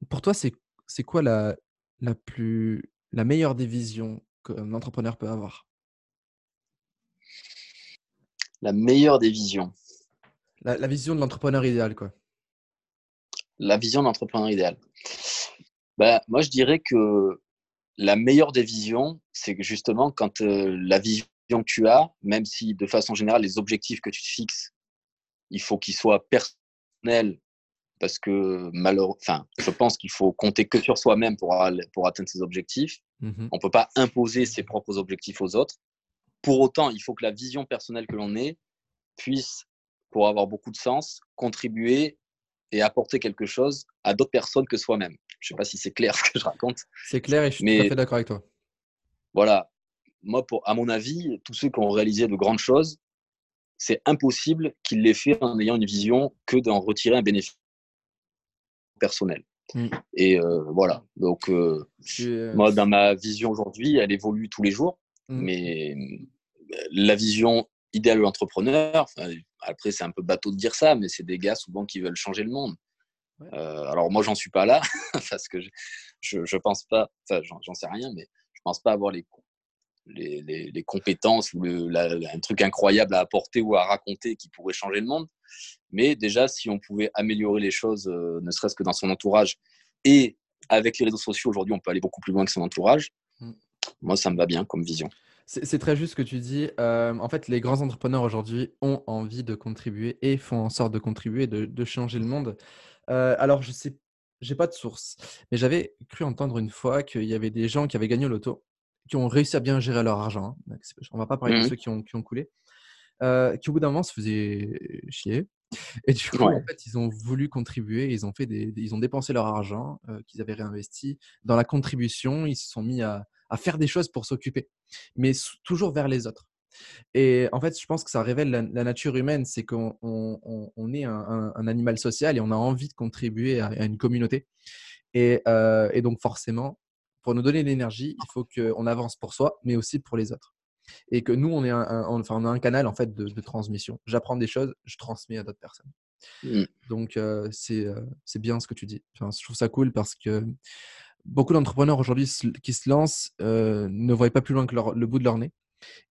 Pour toi, c'est quoi la, la, plus, la meilleure des visions qu'un entrepreneur peut avoir? La meilleure des visions. La, la vision de l'entrepreneur idéal, quoi. La vision de l'entrepreneur idéal. Bah, moi, je dirais que la meilleure des visions, c'est que justement, quand la vision que tu as, même si de façon générale, les objectifs que tu te fixes, il faut qu'ils soient personnels parce que malheureusement, enfin, je pense qu'il faut compter que sur soi-même pour, pour atteindre ses objectifs. Mmh On ne peut pas imposer ses propres objectifs aux autres. Pour autant, il faut que la vision personnelle que l'on ait puisse, pour avoir beaucoup de sens, contribuer et apporter quelque chose à d'autres personnes que soi-même. Je ne sais pas si c'est clair ce que je raconte. C'est clair et je suis tout à fait d'accord avec toi. Voilà. Moi, pour, à mon avis, tous ceux qui ont réalisé de grandes choses, c'est impossible qu'ils l'aient fait en ayant une vision que d'en retirer un bénéfice personnel. Mm. Et euh, voilà. Donc, euh, euh, moi, dans ma vision aujourd'hui, elle évolue tous les jours. Mm. Mais la vision idéale de l'entrepreneur, après, c'est un peu bateau de dire ça, mais c'est des gars souvent qui veulent changer le monde. alors, moi, j'en suis pas là, parce que je, je, pense pas, enfin, j'en sais rien, mais je pense pas avoir les, les, les, compétences ou le, un truc incroyable à apporter ou à raconter qui pourrait changer le monde. Mais déjà, si on pouvait améliorer les choses, euh, ne serait-ce que dans son entourage, et avec les réseaux sociaux, aujourd'hui, on peut aller beaucoup plus loin que son entourage. Mm. Moi, ça me va bien comme vision. C'est très juste ce que tu dis. Euh, en fait, les grands entrepreneurs aujourd'hui ont envie de contribuer et font en sorte de contribuer, de, de changer le monde. Euh, alors, je sais, j'ai pas de source, mais j'avais cru entendre une fois qu'il y avait des gens qui avaient gagné au loto qui ont réussi à bien gérer leur argent. Hein. On ne va pas parler de mmh ceux qui ont, qui ont coulé. Euh, qui au bout d'un moment se faisaient chier. Et du coup, en fait, ils ont voulu contribuer, ils ont, fait des, ils ont dépensé leur argent euh, qu'ils avaient réinvesti dans la contribution, ils se sont mis à, à faire des choses pour s'occuper, mais toujours vers les autres. Et en fait, je pense que ça révèle la, nature humaine, c'est qu'on on, on est un, un, animal social et on a envie de contribuer à, une communauté. Et, euh, et donc forcément, pour nous donner l'énergie, il faut qu'on avance pour soi, mais aussi pour les autres. Et que nous, on, est un, enfin, on a un canal en fait de, transmission. J'apprends des choses, je transmets à d'autres personnes. Mmh. Donc, euh, euh, c'est bien ce que tu dis. Enfin, je trouve ça cool parce que beaucoup d'entrepreneurs aujourd'hui qui se lancent euh, ne voient pas plus loin que le bout de leur nez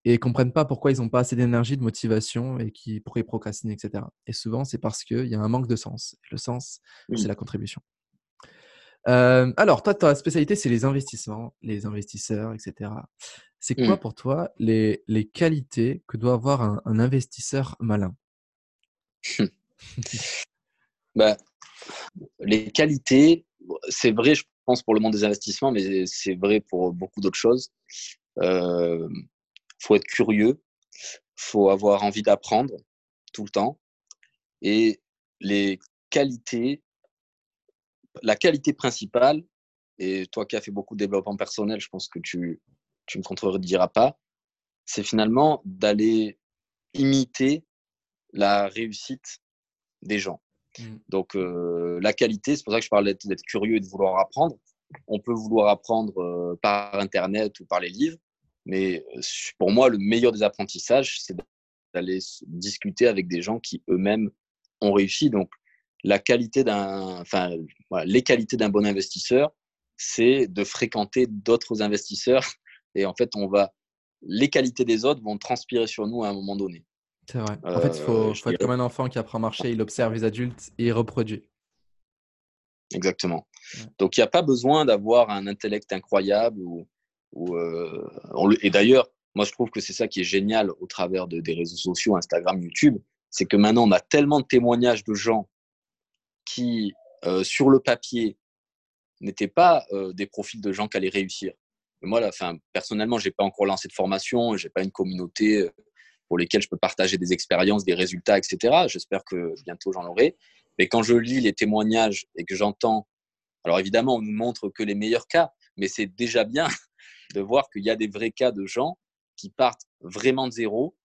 et comprennent pas pourquoi ils n'ont pas assez d'énergie, de motivation et qui pourraient procrastiner, etc. Et souvent, c'est parce qu'il y a un manque de sens. Le sens, c'est la contribution. Euh, alors, toi, ta spécialité, c'est les investissements, les investisseurs, etc. C'est quoi mmh. pour toi les, les, qualités que doit avoir un, investisseur malin? Bah, Les qualités, c'est vrai, je pense, pour le monde des investissements, mais c'est vrai pour beaucoup d'autres choses. Il euh, faut être curieux, faut avoir envie d'apprendre tout le temps. Et les qualités, la qualité principale, et toi qui as fait beaucoup de développement personnel, je pense que tu, tu ne me contrediras pas, c'est finalement d'aller imiter la réussite des gens. Mmh. Donc, euh, la qualité, c'est pour ça que je parle d'être curieux et de vouloir apprendre. On peut vouloir apprendre euh, par Internet ou par les livres, mais euh, pour moi, le meilleur des apprentissages, c'est d'aller discuter avec des gens qui eux-mêmes ont réussi. Donc, la qualité d'un, enfin, les qualités d'un bon investisseur, c'est de fréquenter d'autres investisseurs. Et en fait, on va les qualités des autres vont transpirer sur nous à un moment donné. C'est vrai. En fait, il faut, faut être comme un enfant qui apprend à marcher, il observe les adultes et il reproduit. Exactement. Donc, il n'y a pas besoin d'avoir un intellect incroyable. Ou, ou euh, et d'ailleurs, moi, je trouve que c'est ça qui est génial au travers de, des réseaux sociaux, Instagram, YouTube. C'est que maintenant, on a tellement de témoignages de gens qui, euh, sur le papier, n'étaient pas euh, des profils de gens qui allaient réussir. moi, là, personnellement, je n'ai pas encore lancé de formation, je n'ai pas une communauté pour lesquelles je peux partager des expériences, des résultats, etc. J'espère que bientôt j'en aurai. Mais quand je lis les témoignages et que j'entends, alors évidemment, on nous montre que les meilleurs cas, mais c'est déjà bien de voir qu'il y a des vrais cas de gens qui partent vraiment de zéro,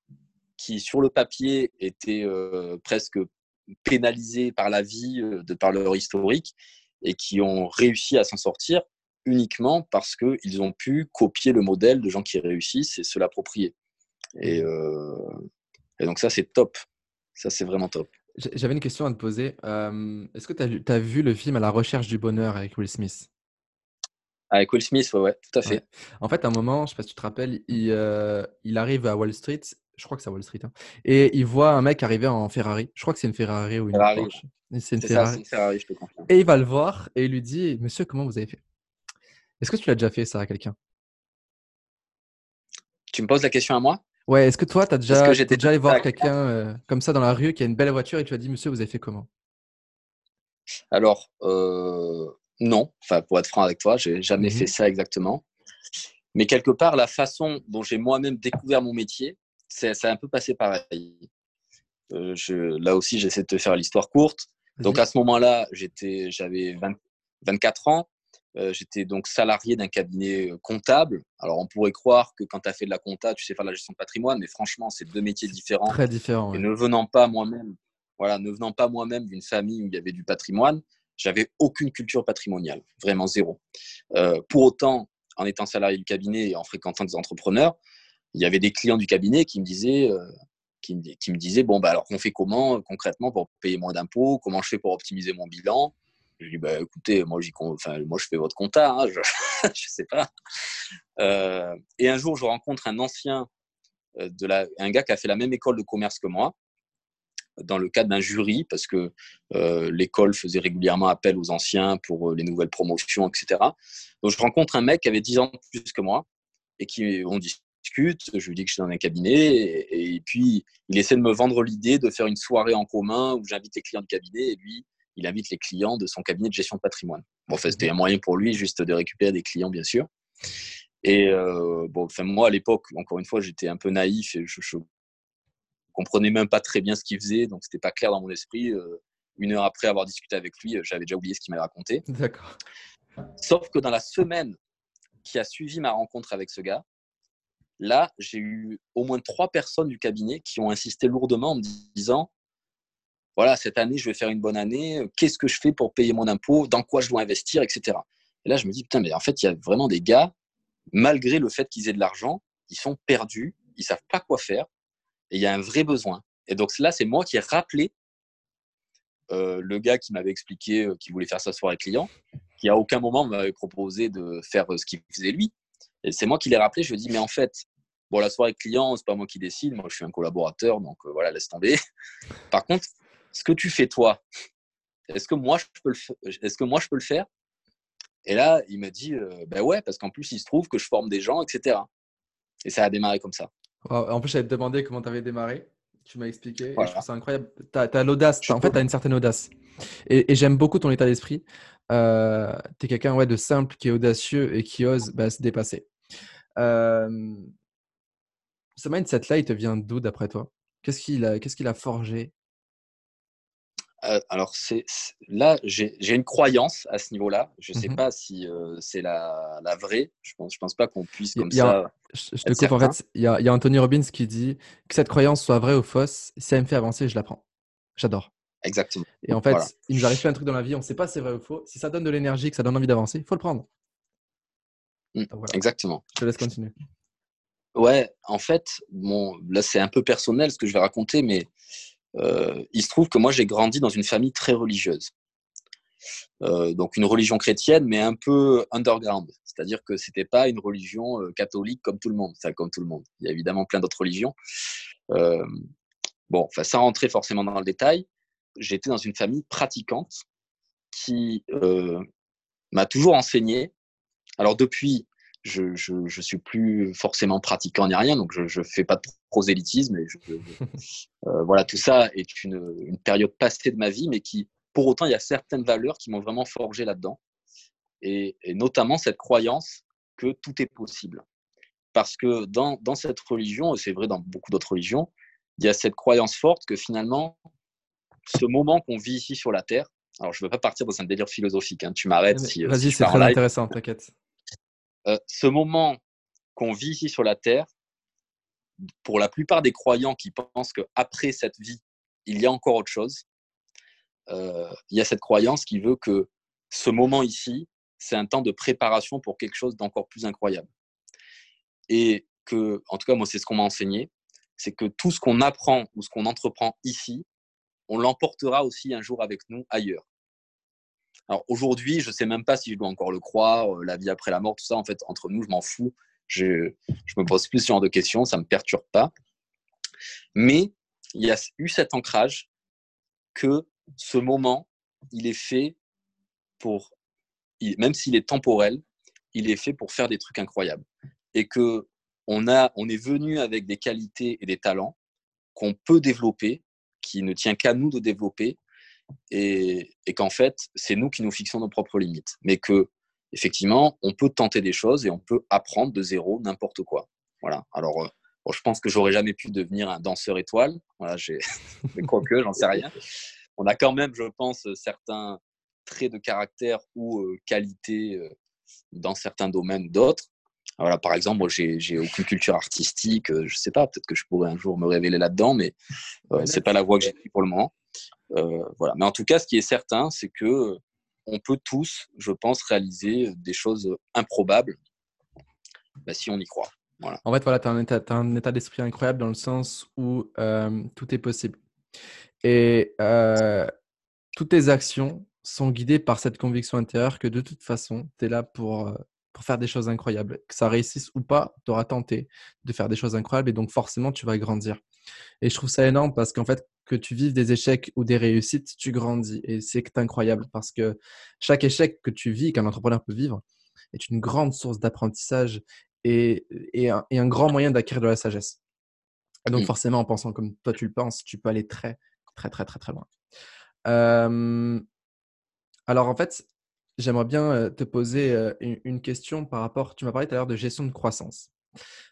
qui sur le papier étaient euh, presque pénalisés par la vie, euh, de par leur historique, et qui ont réussi à s'en sortir uniquement parce qu'ils ont pu copier le modèle de gens qui réussissent et se l'approprier. Et, euh, et donc ça, c'est top. Ça, c'est vraiment top. J'avais une question à te poser. Est-ce que tu as, vu le film À la recherche du bonheur avec Will Smith? Avec Will Smith, ouais, tout à fait. En fait, à un moment, je ne sais pas si tu te rappelles, il, euh, il arrive à Wall Street, je crois que c'est à Wall Street, hein, et il voit un mec arriver en Ferrari. Je crois que c'est une Ferrari ou une Ferrari. Porsche. C'est une, Ferrari. une Ferrari, je te confirme. Et il va le voir et il lui dit Monsieur, comment vous avez fait? Est-ce que tu l'as déjà fait ça à quelqu'un? Tu me poses la question à moi? Ouais, est-ce que toi, tu as déjà, déjà allé voir quelqu'un euh, comme ça dans la rue qui a une belle voiture et tu as dit, monsieur, vous avez fait comment? Alors, euh, non. Enfin, pour être franc avec toi, j'ai jamais fait mmh ça exactement. Mais quelque part, la façon dont j'ai moi-même découvert mon métier, c'est un peu passé pareil. Euh, je, là aussi, j'essaie de te faire l'histoire courte. Donc à ce moment-là, j'avais 24 ans. Euh, j'étais donc salarié d'un cabinet euh, comptable. Alors, on pourrait croire que quand tu as fait de la compta, tu sais faire de la gestion de patrimoine, mais franchement, c'est deux métiers différents. Très différents. Et ne venant pas moi-même, voilà, ne venant pas moi-même d'une famille où il y avait du patrimoine, j'avais aucune culture patrimoniale, vraiment zéro. Euh, pour autant, en étant salarié du cabinet et en fréquentant des entrepreneurs, il y avait des clients du cabinet qui me disaient, qui, qui, me disaient bon, bah, alors on fait comment concrètement pour payer moins d'impôts? Comment je fais pour optimiser mon bilan? Je lui dis, bah, écoutez, moi, enfin, moi, je fais votre compta, hein, je ne sais pas. Euh, et un jour, je rencontre un ancien, euh, de la, un gars qui a fait la même école de commerce que moi, dans le cadre d'un jury, parce que euh, l'école faisait régulièrement appel aux anciens pour les nouvelles promotions, etc. Donc, je rencontre un mec qui avait 10 ans plus que moi, et qui, on discute, je lui dis que je suis dans un cabinet, et, et puis il essaie de me vendre l'idée de faire une soirée en commun où j'invite les clients du cabinet, et lui, il invite les clients de son cabinet de gestion de patrimoine. Bon, enfin, c'était un moyen pour lui juste de récupérer des clients, bien sûr. Et euh, bon, enfin, moi, à l'époque, encore une fois, j'étais un peu naïf et je, ne comprenais même pas très bien ce qu'il faisait, donc c'était pas clair dans mon esprit. Euh, une heure après avoir discuté avec lui, j'avais déjà oublié ce qu'il m'avait raconté. D'accord. Sauf que dans la semaine qui a suivi ma rencontre avec ce gars, là, j'ai eu au moins trois personnes du cabinet qui ont insisté lourdement en me disant voilà, cette année, je vais faire une bonne année, euh, qu'est-ce que je fais pour payer mon impôt, dans quoi je dois investir, etc. Et là, je me dis, putain, mais en fait, il y a vraiment des gars, malgré le fait qu'ils aient de l'argent, ils sont perdus, ils savent pas quoi faire, et il y a un vrai besoin. Et donc là, c'est moi qui ai rappelé euh, le gars qui m'avait expliqué euh, qu'il voulait faire sa soirée client, qui à aucun moment m'avait proposé de faire ce qu'il faisait lui. Et c'est moi qui l'ai rappelé, je lui ai dit, mais en fait, bon, la soirée client, c'est pas moi qui décide, moi je suis un collaborateur, donc voilà, laisse tomber. Par contre, ce que tu fais toi, est-ce que moi je peux le, est-ce que moi je peux le faire? Et là, il m'a dit, euh, ben ouais, parce qu'en plus il se trouve que je forme des gens, etc. Et ça a démarré comme ça. En plus, j'allais te demander comment tu avais démarré. Tu m'as expliqué. je trouve ça incroyable. Tu as, l'audace. En fait, tu as une certaine audace. Et, j'aime beaucoup ton état d'esprit. Euh, tu es quelqu'un ouais, de simple, qui est audacieux et qui ose bah, se dépasser. Euh, ce mindset-là, il te vient d'où d'après toi? Qu'est-ce qu'il a, qu'est-ce qu'il a forgé? Euh, alors c'est là j'ai une croyance à ce niveau-là. Je ne sais mmh pas si euh, c'est la, vraie. Je pense je pense pas qu'on puisse comme ça. Je, te coupe en fait. Il y, a, Anthony Robbins qui dit que cette croyance soit vraie ou fausse, si elle me fait avancer, je la prends. J'adore. Exactement. Et en fait, il nous arrive plein de trucs dans la vie, on ne sait pas si c'est vrai ou faux. Si ça donne de l'énergie, que ça donne envie d'avancer, il faut le prendre. Mmh, exactement. Je te laisse continuer. Ouais, en fait, bon, là c'est un peu personnel ce que je vais raconter, mais euh, il se trouve que moi, j'ai grandi dans une famille très religieuse. donc une religion chrétienne, mais un peu underground. C'est-à-dire que c'était pas une religion catholique comme tout le monde. Ça, comme tout le monde. Il y a évidemment plein d'autres religions. bon, enfin, sans rentrer forcément dans le détail, j'étais dans une famille pratiquante qui m'a toujours enseigné. Alors depuis, je, ne suis plus forcément pratiquant ni rien, donc je, ne fais pas de prosélytisme. Et euh, voilà, tout ça est une, période passée de ma vie, mais qui, pour autant, il y a certaines valeurs qui m'ont vraiment forgé là-dedans, et, notamment cette croyance que tout est possible. Parce que dans, dans cette religion, et c'est vrai dans beaucoup d'autres religions, il y a cette croyance forte que finalement, ce moment qu'on vit ici sur la Terre, alors je ne veux pas partir dans un délire philosophique, hein, tu m'arrêtes si. Euh, vas-y, c'est très intéressant, t'inquiète. Euh, ce moment qu'on vit ici sur la Terre, pour la plupart des croyants qui pensent qu'après cette vie, il y a encore autre chose, euh, il y a cette croyance qui veut que ce moment ici, c'est un temps de préparation pour quelque chose d'encore plus incroyable. Et que, en tout cas, moi, c'est ce qu'on m'a enseigné, c'est que tout ce qu'on apprend ou ce qu'on entreprend ici, on l'emportera aussi un jour avec nous ailleurs. Alors aujourd'hui, je ne sais même pas si je dois encore le croire, euh, la vie après la mort, tout ça, en fait, entre nous, je m'en fous. Je ne me pose plus ce genre de questions, ça ne me perturbe pas. Mais il y a eu cet ancrage que ce moment, il est fait pour, même s'il est temporel, il est fait pour faire des trucs incroyables. Et que on, a, on est venu avec des qualités et des talents qu'on peut développer, qui ne tient qu'à nous de développer, et, qu'en fait, c'est nous qui nous fixons nos propres limites. Mais que, effectivement, on peut tenter des choses et on peut apprendre de zéro n'importe quoi. Voilà. Alors, euh, je pense que j'aurais jamais pu devenir un danseur étoile. Voilà, quoique, j'en sais rien. On a quand même, je pense, certains traits de caractère ou euh, qualités euh, dans certains domaines d'autres. Voilà, par exemple, moi, j'ai, aucune culture artistique. je sais pas, peut-être que je pourrais un jour me révéler là-dedans, mais c'est pas la voie que j'ai pris pour le moment. Euh, voilà. Mais en tout cas, ce qui est certain, c'est que euh, on peut tous, je pense, réaliser des choses improbables bah, si on y croit. Voilà. En fait, voilà, tu as un état, d'esprit incroyable dans le sens où euh, tout est possible. Et toutes tes actions sont guidées par cette conviction intérieure que de toute façon, tu es là pour, pour faire des choses incroyables. Que ça réussisse ou pas, tu auras tenté de faire des choses incroyables et donc forcément, tu vas grandir. Et je trouve ça énorme parce qu'en fait, que tu vives des échecs ou des réussites, tu grandis. Et c'est incroyable parce que chaque échec que tu vis, qu'un entrepreneur peut vivre, est une grande source d'apprentissage et, et, un, grand moyen d'acquérir de la sagesse. Et donc, forcément, en pensant comme toi tu le penses, tu peux aller très, très, très, très, très loin. alors, en fait, j'aimerais bien te poser une, question par rapport, tu m'as parlé tout à l'heure de gestion de croissance.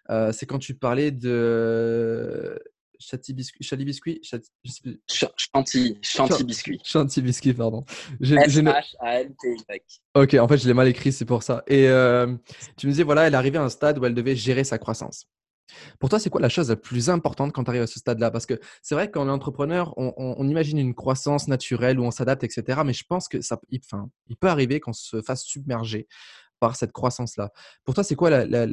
c'est quand tu parlais de Chati biscuit, Chali biscuit, Chanty, Chanty biscuit. Biscuit, pardon. S-H-A-N-T-Y. Ok, en fait, je l'ai mal écrit, c'est pour ça. Et euh, tu me disais, voilà, elle arrivait à un stade où elle devait gérer sa croissance. Pour toi, c'est quoi la chose la plus importante quand tu arrives à ce stade-là? Parce que c'est vrai est entrepreneur, on, imagine une croissance naturelle où on s'adapte, etc. Mais je pense que ça, il, enfin, il peut arriver qu'on se fasse submerger par cette croissance-là. Pour toi, c'est quoi la,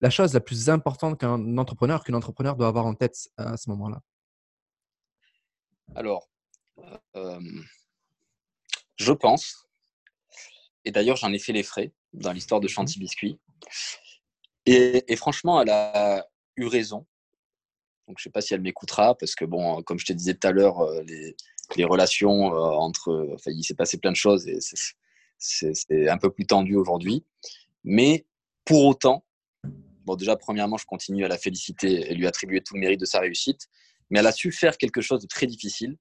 la chose la plus importante qu'un entrepreneur, qu'un entrepreneur doit avoir en tête à ce moment-là? Alors, je pense, et d'ailleurs j'en ai fait les frais dans l'histoire de mmh Chanty Biscuit, et, franchement, elle a eu raison. Donc, je ne sais pas si elle m'écoutera, parce que, bon, comme je te disais tout à l'heure, les, relations entre. Enfin, il s'est passé plein de choses et c'est un peu plus tendu aujourd'hui. Mais pour autant, Bon, déjà, premièrement, je continue à la féliciter et lui attribuer tout le mérite de sa réussite. Mais elle a su faire quelque chose de très difficile.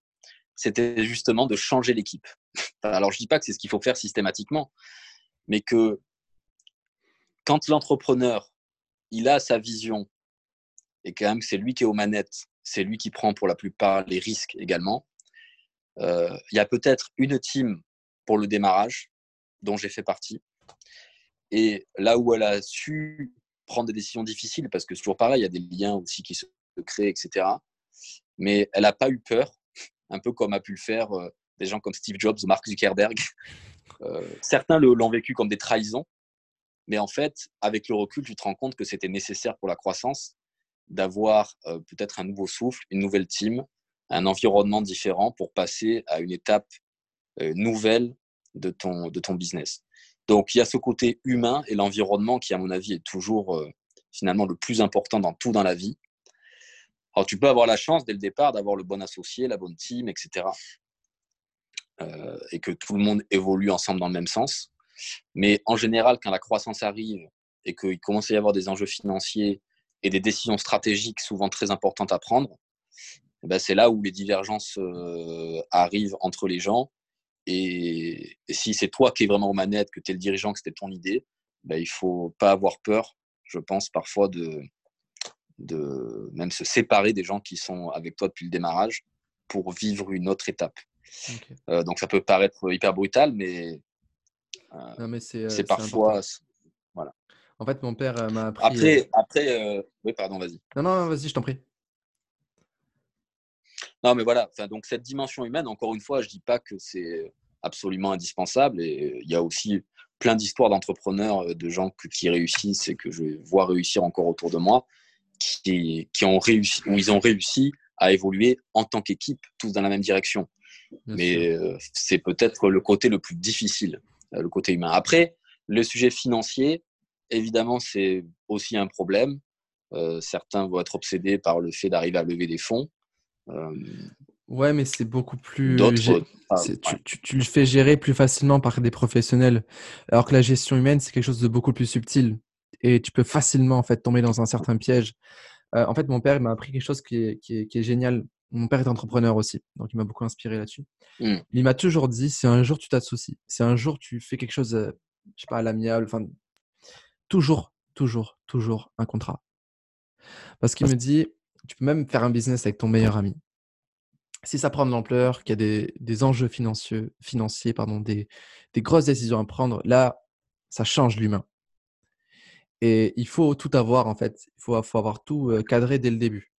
C'était justement de changer l'équipe. Alors, je ne dis pas que c'est ce qu'il faut faire systématiquement, mais que quand l'entrepreneur, il a sa vision et quand même c'est lui qui est aux manettes, c'est lui qui prend pour la plupart les risques également. Euh, il y a peut-être une team pour le démarrage dont j'ai fait partie. Et là où elle a su prendre des décisions difficiles parce que c'est toujours pareil, il y a des liens aussi qui se créent, etc. Mais elle n'a pas eu peur, un peu comme a pu le faire euh, des gens comme Steve Jobs ou Mark Zuckerberg. Euh, certains l'ont vécu comme des trahisons, mais en fait, avec le recul, tu te rends compte que c'était nécessaire pour la croissance d'avoir euh, peut-être un nouveau souffle, une nouvelle team, un environnement différent pour passer à une étape nouvelle de ton, de ton business. Donc, il y a ce côté humain et l'environnement qui, à mon avis, est toujours euh, finalement le plus important dans tout dans la vie. Alors, tu peux avoir la chance dès le départ d'avoir le bon associé, la bonne team, etc. Euh, et que tout le monde évolue ensemble dans le même sens. Mais en général, quand la croissance arrive et qu'il commence à y avoir des enjeux financiers et des décisions stratégiques souvent très importantes à prendre, eh ben c'est là où les divergences euh, arrivent entre les gens. Et, si c'est toi qui es vraiment aux manettes, que tu es le dirigeant, que c'était ton idée, ben, il faut pas avoir peur, je pense, parfois de, de même se séparer des gens qui sont avec toi depuis le démarrage pour vivre une autre étape. Euh, donc ça peut paraître hyper brutal, mais, c'est euh, parfois... Voilà. En fait, mon père m'a appris... Après, après oui, pardon, vas-y. Non, non, vas-y, je t'en prie. Non, mais voilà, enfin, donc cette dimension humaine, encore une fois, je ne dis pas que c'est absolument indispensable. Et il y a aussi plein d'histoires d'entrepreneurs, euh, de gens qui réussissent et que je vois réussir encore autour de moi, qui, qui ont réussi, où ils ont réussi à évoluer en tant qu'équipe, tous dans la même direction. mais euh, c'est peut-être le côté le plus difficile, euh, le côté humain. Après, le sujet financier, évidemment, c'est aussi un problème. certains vont être obsédés par le fait d'arriver à lever des fonds. Ouais, mais c'est beaucoup plus. tu, le fais gérer plus facilement par des professionnels. Alors que la gestion humaine, c'est quelque chose de beaucoup plus subtil. Et tu peux facilement en fait, tomber dans un certain piège. Euh, en fait, mon père m'a appris quelque chose qui est, qui, est, génial. Mon père est entrepreneur aussi, donc il m'a beaucoup inspiré là-dessus. Mmh. Il m'a toujours dit si un jour tu t'associes, si un jour tu fais quelque chose, euh, je sais pas, à l'amiable, enfin, toujours, toujours, toujours un contrat. Parce qu'il me dit tu peux même faire un business avec ton meilleur ami. Si ça prend de l'ampleur, qu'il y a des, enjeux financiers, financiers pardon, des, grosses décisions à prendre, là, ça change l'humain. Et il faut tout avoir, en fait. Il faut, avoir tout cadré dès le début.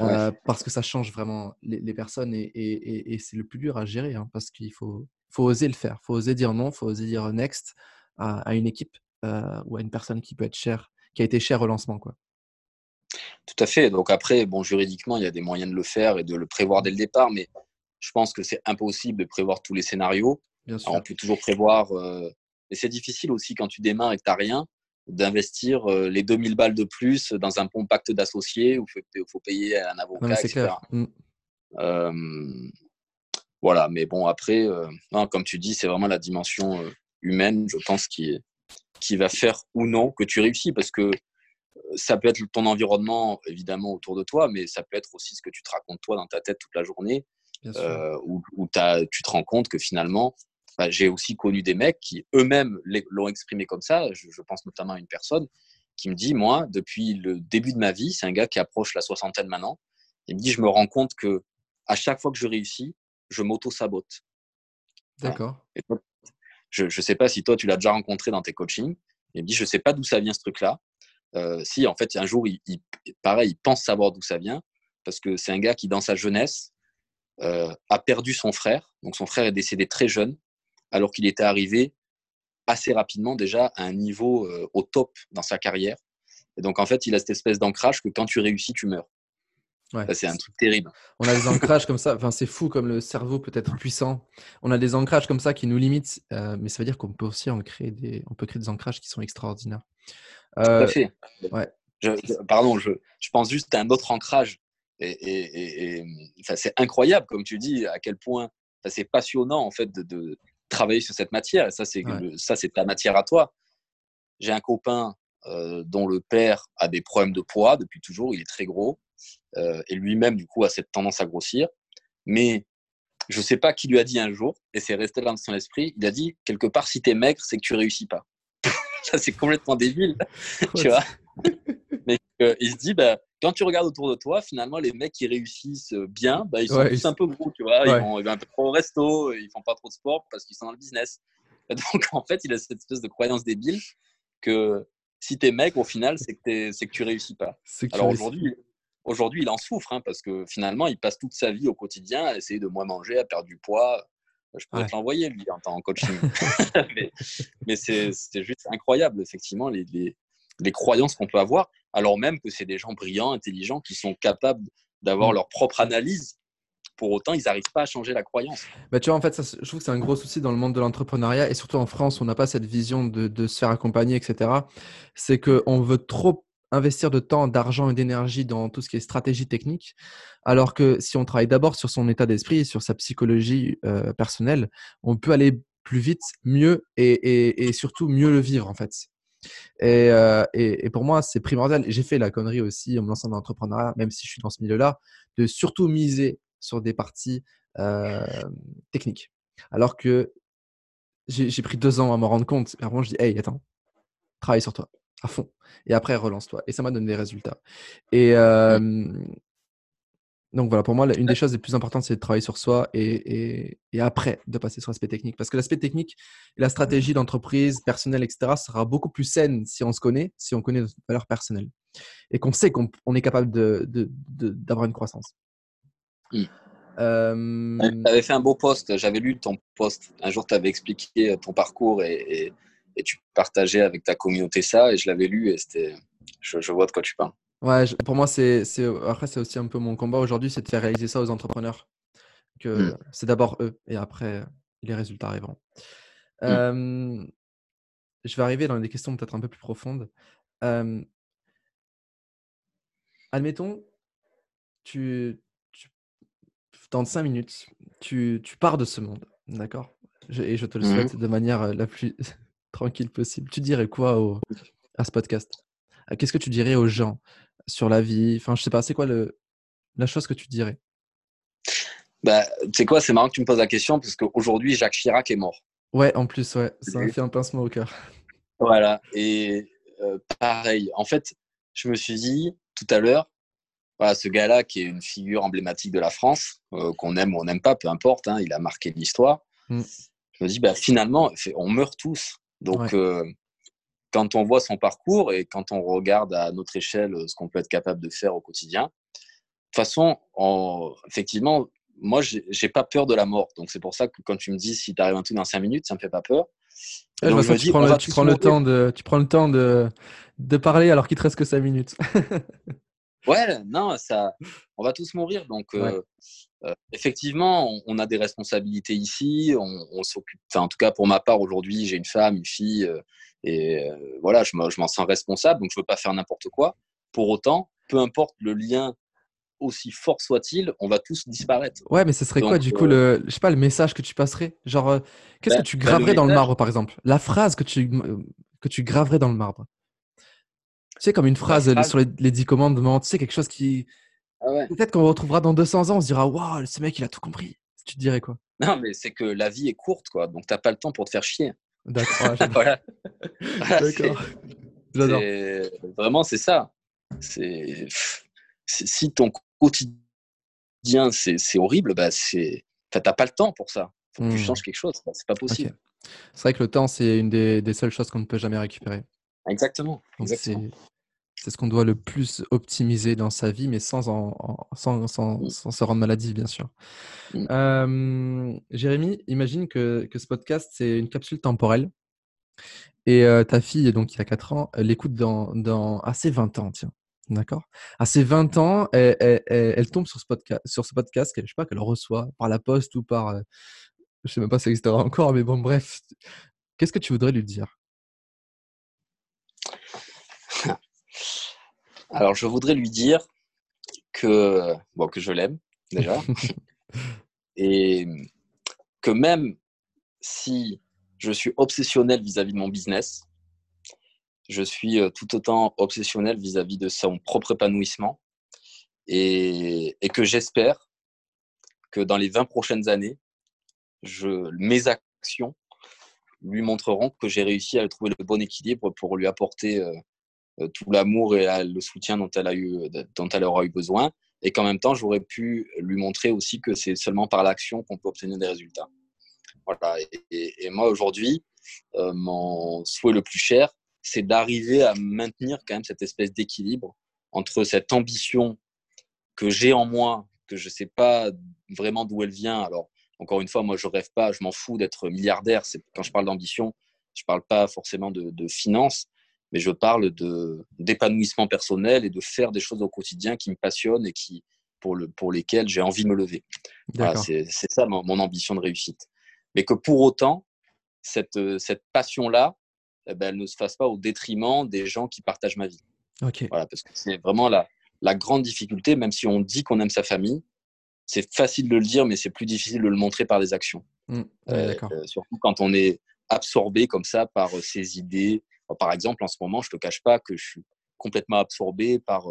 Euh, parce que ça change vraiment les, personnes et, c'est le plus dur à gérer hein, parce qu'il faut, faut oser le faire. Il faut oser dire non, il faut oser dire next à, une équipe euh, ou à une personne qui peut être chère, qui a été chère au lancement. Quoi. Tout à fait. Donc après, bon, juridiquement, il y a des moyens de le faire et de le prévoir dès le départ, mais je pense que c'est impossible de prévoir tous les scénarios. on peut toujours prévoir, euh, mais c'est difficile aussi quand tu démarres et que tu n'as rien, d'investir euh, les 2000 balles de plus dans un bon pacte d'associés où il faut, payer un avocat, etc. Mmh. voilà, mais bon, après, euh, comme tu dis, c'est vraiment la dimension humaine, je pense, qui, qui va faire ou non que tu réussis parce que ça peut être ton environnement, évidemment, autour de toi, mais ça peut être aussi ce que tu te racontes toi dans ta tête toute la journée, euh, où, tu te rends compte que finalement, bah, j'ai aussi connu des mecs qui eux-mêmes l'ont exprimé comme ça. Je, pense notamment à une personne qui me dit, moi, depuis le début de ma vie, c'est un gars qui approche la soixantaine maintenant, il me dit, je me rends compte que à chaque fois que je réussis, je m'auto-sabote. D'accord. Je ne sais pas si toi, tu l'as déjà rencontré dans tes coachings. Il me dit, je ne sais pas d'où ça vient ce truc-là. Euh, si, en fait, un jour, il, pareil, il pense savoir d'où ça vient, parce que c'est un gars qui, dans sa jeunesse, euh, a perdu son frère. Donc, son frère est décédé très jeune, alors qu'il était arrivé assez rapidement déjà à un niveau euh, au top dans sa carrière. Et donc, en fait, il a cette espèce d'ancrage que quand tu réussis, tu meurs. c'est un truc terrible. On a des ancrages comme ça. Enfin, c'est fou comme le cerveau peut être puissant. On a des ancrages comme ça qui nous limitent, mais ça veut dire qu'on peut aussi en créer des. On peut créer des ancrages qui sont extraordinaires. Tout à euh, fait. pardon, je, je, pense juste à un autre ancrage. Et, et, c'est incroyable, comme tu dis, à quel point c'est passionnant en fait de, de, travailler sur cette matière. Et ça, c'est ça, c'est ta matière à toi. J'ai un copain euh, dont le père a des problèmes de poids depuis toujours. Il est très gros euh, et lui-même, du coup, a cette tendance à grossir. Mais je ne sais pas qui lui a dit un jour, et c'est resté là dans son esprit. Il a dit quelque part, si tu es maigre, c'est que tu réussis pas ça c'est complètement débile, tu vois? Mais euh, il se dit, bah, quand tu regardes autour de toi, finalement, les mecs qui réussissent bien, bah, ils sont tous un peu gros, tu vois. Ils, vont, un peu trop au resto, ils font pas trop de sport parce qu'ils sont dans le business. donc, en fait, il a cette espèce de croyance débile que si tu es mec, au final, c'est que, que tu réussis pas. Alors aujourd'hui, aujourd'hui, il en souffre hein, parce que finalement, il passe toute sa vie au quotidien à essayer de moins manger, à perdre du poids, je pourrais te l'envoyer, lui, en, coaching. mais, c'est juste incroyable, effectivement, les, les, croyances qu'on peut avoir, alors même que c'est des gens brillants, intelligents, qui sont capables d'avoir mmh. leur propre analyse pour autant, ils n'arrivent pas à changer la croyance. Bah, tu vois, en fait, ça, je trouve que c'est un gros souci dans le monde de l'entrepreneuriat et surtout en France, on n'a pas cette vision de, de, se faire accompagner, etc. C'est qu'on veut trop investir de temps, d'argent et d'énergie dans tout ce qui est stratégie technique, alors que si on travaille d'abord sur son état d'esprit, sur sa psychologie euh, personnelle, on peut aller plus vite, mieux et, et, et, surtout mieux le vivre en fait. Et, euh, et pour moi, c'est primordial. J'ai fait la connerie aussi en me lançant dans l'entrepreneuriat, même si je suis dans ce milieu-là, de surtout miser sur des parties euh, techniques. Alors que j'ai pris deux ans à me rendre compte. Et vraiment, je dis, hey, attends, travaille sur toi à fond. Et après, relance-toi. Et ça m'a donné des résultats. Et donc voilà, pour moi, une des choses les plus importantes, c'est de travailler sur soi et, et, après de passer sur l'aspect technique. Parce que l'aspect technique, la stratégie d'entreprise, personnelle, etc., sera beaucoup plus saine si on se connaît, si on connaît notre valeur personnelle. Et qu'on sait qu'on est capable d'avoir de, de, une croissance. Mmh. Euh... Tu avais fait un beau post, j'avais lu ton post. Un jour, tu avais expliqué ton parcours et, et tu partageais avec ta communauté ça et je l'avais lu et c'était je, je, vois de quoi tu parles. Ouais, pour moi c'est après c'est aussi un peu mon combat aujourd'hui, c'est de faire réaliser ça aux entrepreneurs que hmm. c'est d'abord eux et après les résultats arriveront. Hmm. Euh, je vais arriver dans des questions peut-être un peu plus profondes. Euh, admettons, tu, tu, dans 5 minutes, tu, tu pars de ce monde, d'accord? Et je te le hmm. souhaite de manière la plus tranquille possible. Tu dirais quoi au, à ce podcast? Qu'est-ce que tu dirais aux gens? Sur la vie? Enfin, je sais pas, c'est quoi le, la chose que tu dirais? Bah, Tu sais quoi, c'est marrant que tu me poses la question parce qu'aujourd'hui, Jacques Chirac est mort. Ouais, en plus, ouais, ça m'a fait un pincement au cœur. Voilà, et euh, pareil, en fait, je me suis dit tout à l'heure, voilà, ce gars-là qui est une figure emblématique de la France, euh, qu'on aime ou on n'aime pas, peu importe, hein, il a marqué l'histoire. Mmh. Je me dis, bah, finalement, on meurt tous. Donc, euh, quand on voit son parcours et quand on regarde à notre échelle ce qu'on peut être capable de faire au quotidien, de toute façon, effectivement, moi, j'ai pas peur de la mort. Donc, c'est pour ça que quand tu me dis si tu arrives un tout dans 5 minutes, ça me fait pas peur. tu, prends le, temps de, tu prends le temps de, de parler alors qu'il te reste que 5 minutes. ouais, non, ça, on va tous mourir. Donc, euh, euh, effectivement, on, a des responsabilités ici. On, s'occupe. en tout cas, pour ma part, aujourd'hui, j'ai une femme, une fille, euh, et euh, voilà, je m'en sens responsable. Donc, je veux pas faire n'importe quoi. Pour autant, peu importe le lien aussi fort soit-il, on va tous disparaître. Ouais, mais ce serait quoi du coup le, je sais pas, le message que tu passerais? Genre, qu'est-ce ben, que tu ben, graverais dans le marbre, par exemple? La phrase que tu que tu graverais dans le marbre. Tu sais, comme une phrase, sur les, les, dix commandements, tu sais, quelque chose qui, ah Peut-être qu'on retrouvera dans 200 ans, on se dira Waouh, ce mec, il a tout compris. Tu te dirais quoi? Non, mais c'est que la vie est courte, quoi. Donc, t'as pas le temps pour te faire chier. D'accord. voilà. D'accord. J'adore. Vraiment, c'est ça. C'est si ton quotidien c'est horrible, bah c'est t'as pas le temps pour ça. Faut que tu mmh. changes quelque chose. C'est pas possible. C'est vrai que le temps, c'est une des, des, seules choses qu'on ne peut jamais récupérer. Exactement. Exactement. C'est ce qu'on doit le plus optimiser dans sa vie, mais sans, en, sans, sans, sans, se rendre maladif, bien sûr. Mmh. Jérémy, imagine que, que ce podcast, c'est une capsule temporelle. Et ta fille, donc, il a 4 ans, elle l'écoute dans, dans à ses 20 ans, tiens. D'accord? À ses 20 ans, elle, elle, elle, tombe sur ce podcast, sur ce podcast je sais pas, qu'elle reçoit par la poste ou par. je sais même pas si ça existera encore, mais bon, bref. Qu'est-ce que tu voudrais lui dire? Alors, je voudrais lui dire que, bon, que je l'aime déjà, et que même si je suis obsessionnel vis-à-vis de mon business, je suis euh, tout autant obsessionnel vis-à-vis de son propre épanouissement. Et, que j'espère que dans les 20 prochaines années, je, mes actions lui montreront que j'ai réussi à trouver le bon équilibre pour lui apporter euh, tout l'amour et le soutien dont elle, a eu, dont elle aura eu besoin. Et qu'en même temps, j'aurais pu lui montrer aussi que c'est seulement par l'action qu'on peut obtenir des résultats. Voilà. Et, moi, aujourd'hui, euh, mon souhait le plus cher, c'est d'arriver à maintenir quand même cette espèce d'équilibre entre cette ambition que j'ai en moi, que je ne sais pas vraiment d'où elle vient. Alors, encore une fois, moi, je rêve pas, je m'en fous d'être milliardaire. Quand je parle d'ambition, je ne parle pas forcément de, de finances, mais je parle de d'épanouissement personnel et de faire des choses au quotidien qui me passionnent et qui, pour, le, pour lesquels j'ai envie de me lever. c'est ça mon, ambition de réussite. Mais que pour autant, cette, cette passion-là, eh ben, elle ne se fasse pas au détriment des gens qui partagent ma vie. Voilà, parce que c'est vraiment la, la grande difficulté, même si on dit qu'on aime sa famille, c'est facile de le dire, mais c'est plus difficile de le montrer par des actions. Mmh. Euh, surtout quand on est absorbé comme ça par ses idées. Par exemple, en ce moment, je ne te cache pas que je suis complètement absorbé par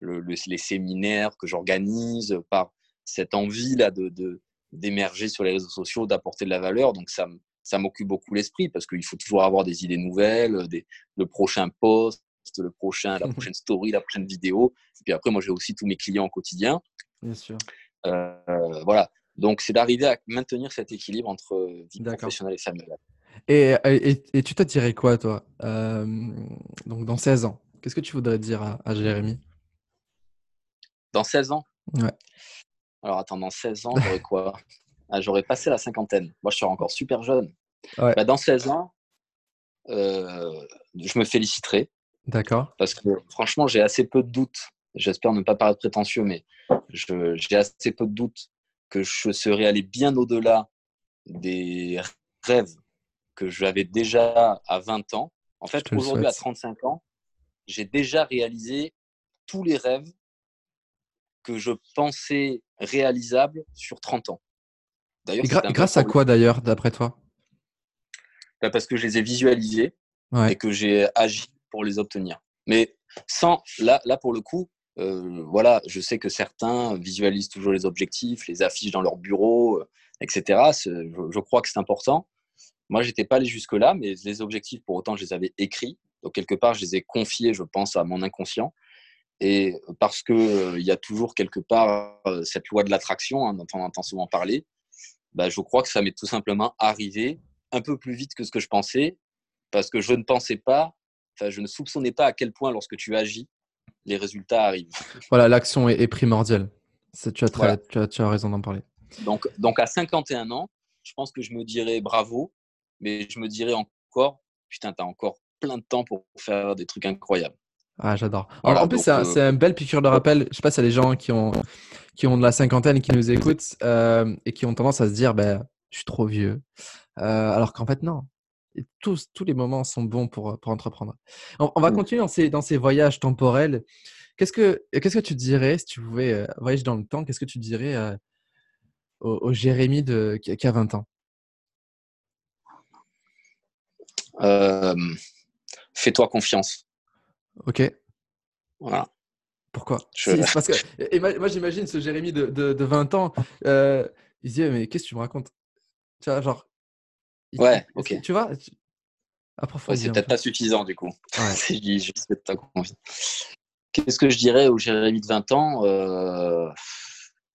les séminaires que j'organise, par cette envie là de d'émerger sur les réseaux sociaux, d'apporter de la valeur. Donc ça, ça m'occupe beaucoup l'esprit parce qu'il faut toujours avoir des idées nouvelles, des, le prochain post, le prochain, la prochaine story, la prochaine vidéo. Et puis après, moi, j'ai aussi tous mes clients au quotidien. Bien sûr. Euh, voilà. Donc, c'est d'arriver à maintenir cet équilibre entre vie professionnelle et familiale. Et, et, tu te dirais quoi, toi euh, Donc, dans 16 ans, qu'est-ce que tu voudrais dire à, à Jérémy? Dans 16 ans? Ouais. Alors, attends, dans 16 ans, j'aurais quoi? Ah, J'aurais passé la cinquantaine. Moi, je suis encore super jeune. Bah, dans 16 ans, euh, je me féliciterai. D'accord. Parce que franchement, j'ai assez peu de doutes. J'espère ne pas paraître prétentieux, mais j'ai assez peu de doutes que je serais allé bien au-delà des rêves que j'avais déjà à 20 ans. En fait, aujourd'hui, à 35 ans, j'ai déjà réalisé tous les rêves que je pensais réalisables sur 30 ans. D'ailleurs, grâce à quoi d'ailleurs, d'après toi? Bah, Parce que je les ai visualisés et que j'ai agi pour les obtenir. Mais sans, là, là pour le coup, euh, voilà, je sais que certains visualisent toujours les objectifs, les affichent dans leur bureau, euh, etc. Je, crois que c'est important. Moi, j'étais pas allé jusque-là, mais les objectifs, pour autant, je les avais écrits. Donc, quelque part, je les ai confiés, je pense, à mon inconscient. Et parce qu'il euh, y a toujours quelque part cette loi de l'attraction hein, dont on entend souvent parler, bah, je crois que ça m'est tout simplement arrivé un peu plus vite que ce que je pensais, parce que je ne pensais pas je ne soupçonnais pas à quel point, lorsque tu agis, les résultats arrivent. Voilà, l'action est, primordiale. Tu as, tu, as, raison d'en parler. Donc, donc, à 51 ans, je pense que je me dirais bravo, mais je me dirais encore, putain, tu as encore plein de temps pour faire des trucs incroyables. Ah, j'adore. en plus, c'est un, euh, belle piqûre de rappel. Je sais pas, c'est les gens qui ont, qui ont de la cinquantaine et qui nous écoutent euh, et qui ont tendance à se dire, ben, je suis trop vieux. Euh, alors qu'en fait, non tous, tous les moments sont bons pour, pour entreprendre. On, va mmh. continuer dans ces, dans ces voyages temporels. Qu'est-ce que, qu'est-ce que tu dirais si tu pouvais euh, voyager dans le temps Qu'est-ce que tu dirais euh, au, Jérémy de, qui, a 20 ans? Fais-toi confiance. Ok. Voilà. Pourquoi parce que, et Moi, j'imagine ce Jérémy de, de, 20 ans, euh, il se dit Mais qu'est-ce que tu me racontes? Tu vois, genre, Ouais, ok. Tu vois C'est peut-être pas suffisant du coup. si je dis juste Qu'est-ce que je dirais au Jérémy de 20 ans? Euh,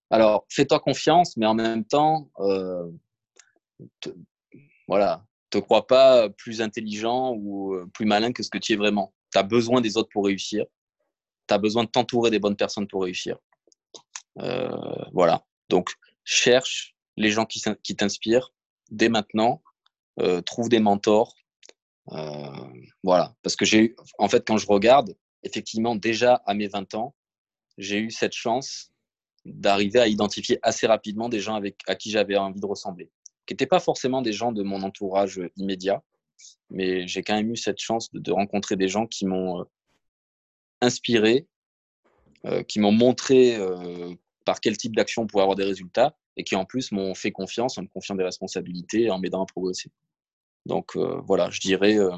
Alors, fais-toi confiance, mais en même temps, euh, te, voilà, te crois pas plus intelligent ou euh, plus malin que ce que tu es vraiment. Tu as besoin des autres pour réussir. Tu as besoin de t'entourer des bonnes personnes pour réussir. voilà. Donc, cherche les gens qui t'inspirent dès maintenant euh, trouve des mentors. Euh, voilà, parce que j'ai, en fait, quand je regarde, effectivement, déjà à mes 20 ans, j'ai eu cette chance d'arriver à identifier assez rapidement des gens avec, à qui j'avais envie de ressembler, qui n'étaient pas forcément des gens de mon entourage immédiat, mais j'ai quand même eu cette chance de, rencontrer des gens qui m'ont euh, inspiré, qui m'ont montré par quel type d'action on pouvait avoir des résultats et qui en plus m'ont fait confiance en me confiant des responsabilités et en m'aidant à progresser. Donc euh, voilà, je dirais, euh,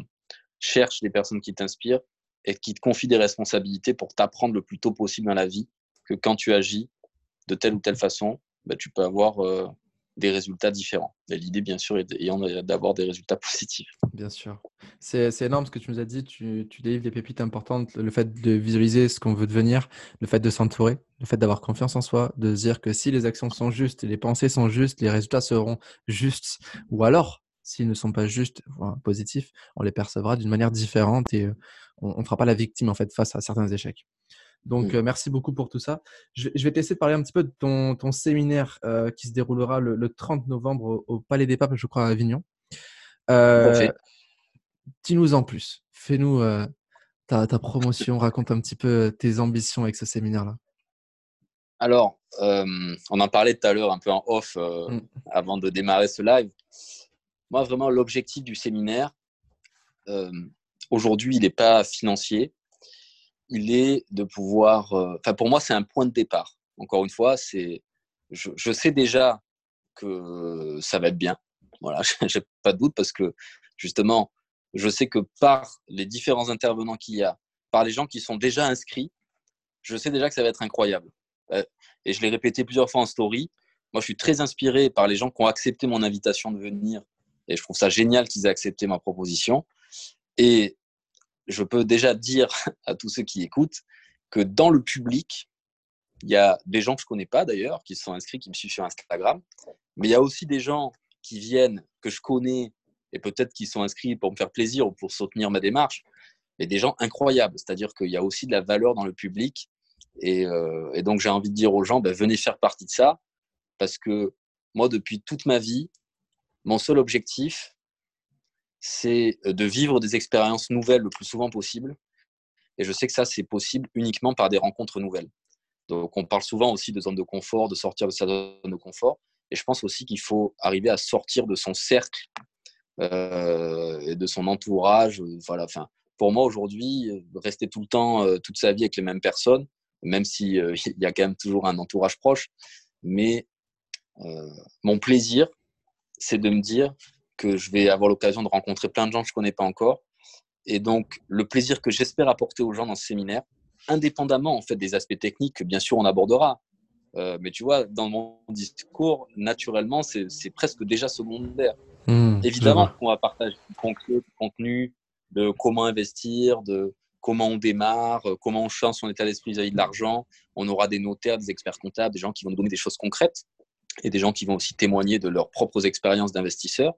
cherche des personnes qui t'inspirent et qui te confient des responsabilités pour t'apprendre le plus tôt possible dans la vie que quand tu agis de telle ou telle façon, bah, tu peux avoir euh, des résultats différents. L'idée, bien sûr, est d'avoir des résultats positifs. Bien sûr. C'est énorme ce que tu nous as dit. Tu, délivres des pépites importantes. Le fait de visualiser ce qu'on veut devenir, le fait de s'entourer, le fait d'avoir confiance en soi, de dire que si les actions sont justes et les pensées sont justes, les résultats seront justes. Ou alors, s'ils ne sont pas justes, positifs, on les percevra d'une manière différente et on ne fera pas la victime en fait face à certains échecs. Donc, mmh. merci beaucoup pour tout ça. Je, vais t'essayer de parler un petit peu de ton, ton séminaire qui se déroulera le, 30 novembre au, Palais des Papes, je crois, à Avignon. Dis-nous en plus. Fais-nous ta, ta, promotion. raconte un petit peu tes ambitions avec ce séminaire-là. Alors, euh, on en parlait tout à l'heure un peu en off euh, mm. avant de démarrer ce live. Moi, vraiment, l'objectif du séminaire, euh, aujourd'hui, il n'est pas financier. Il est de pouvoir. Enfin, pour moi, c'est un point de départ. Encore une fois, c'est. Je, sais déjà que ça va être bien. Voilà, j'ai pas de doute parce que justement, je sais que par les différents intervenants qu'il y a, par les gens qui sont déjà inscrits, je sais déjà que ça va être incroyable. Et je l'ai répété plusieurs fois en story. Moi, je suis très inspiré par les gens qui ont accepté mon invitation de venir. Et je trouve ça génial qu'ils aient accepté ma proposition. Et je peux déjà dire à tous ceux qui écoutent que dans le public, il y a des gens que je connais pas d'ailleurs, qui sont inscrits, qui me suivent sur Instagram. Mais il y a aussi des gens qui viennent, que je connais, et peut-être qui sont inscrits pour me faire plaisir ou pour soutenir ma démarche. Mais des gens incroyables. C'est-à-dire qu'il y a aussi de la valeur dans le public euh, et, donc, j'ai envie de dire aux gens, ben, venez faire partie de ça, parce que moi, depuis toute ma vie, mon seul objectif, c'est de vivre des expériences nouvelles le plus souvent possible. Et je sais que ça, c'est possible uniquement par des rencontres nouvelles. Donc, on parle souvent aussi de zone de confort, de sortir de sa zone de confort. Et je pense aussi qu'il faut arriver à sortir de son cercle euh, et de son entourage. Voilà. Enfin, pour moi, aujourd'hui, rester tout le temps, euh, toute sa vie avec les mêmes personnes, même s'il euh, y a quand même toujours un entourage proche. Mais euh, mon plaisir, c'est de me dire que je vais avoir l'occasion de rencontrer plein de gens que je ne connais pas encore. Et donc, le plaisir que j'espère apporter aux gens dans ce séminaire, indépendamment en fait des aspects techniques que bien sûr on abordera. Euh, mais tu vois, dans mon discours, naturellement, c'est presque déjà secondaire. Mmh, Évidemment qu'on va partager du contenu, de comment investir, de comment on démarre, comment on change son état d'esprit vis-à-vis de l'argent. On aura des notaires, des experts comptables, des gens qui vont nous donner des choses concrètes et des gens qui vont aussi témoigner de leurs propres expériences d'investisseurs.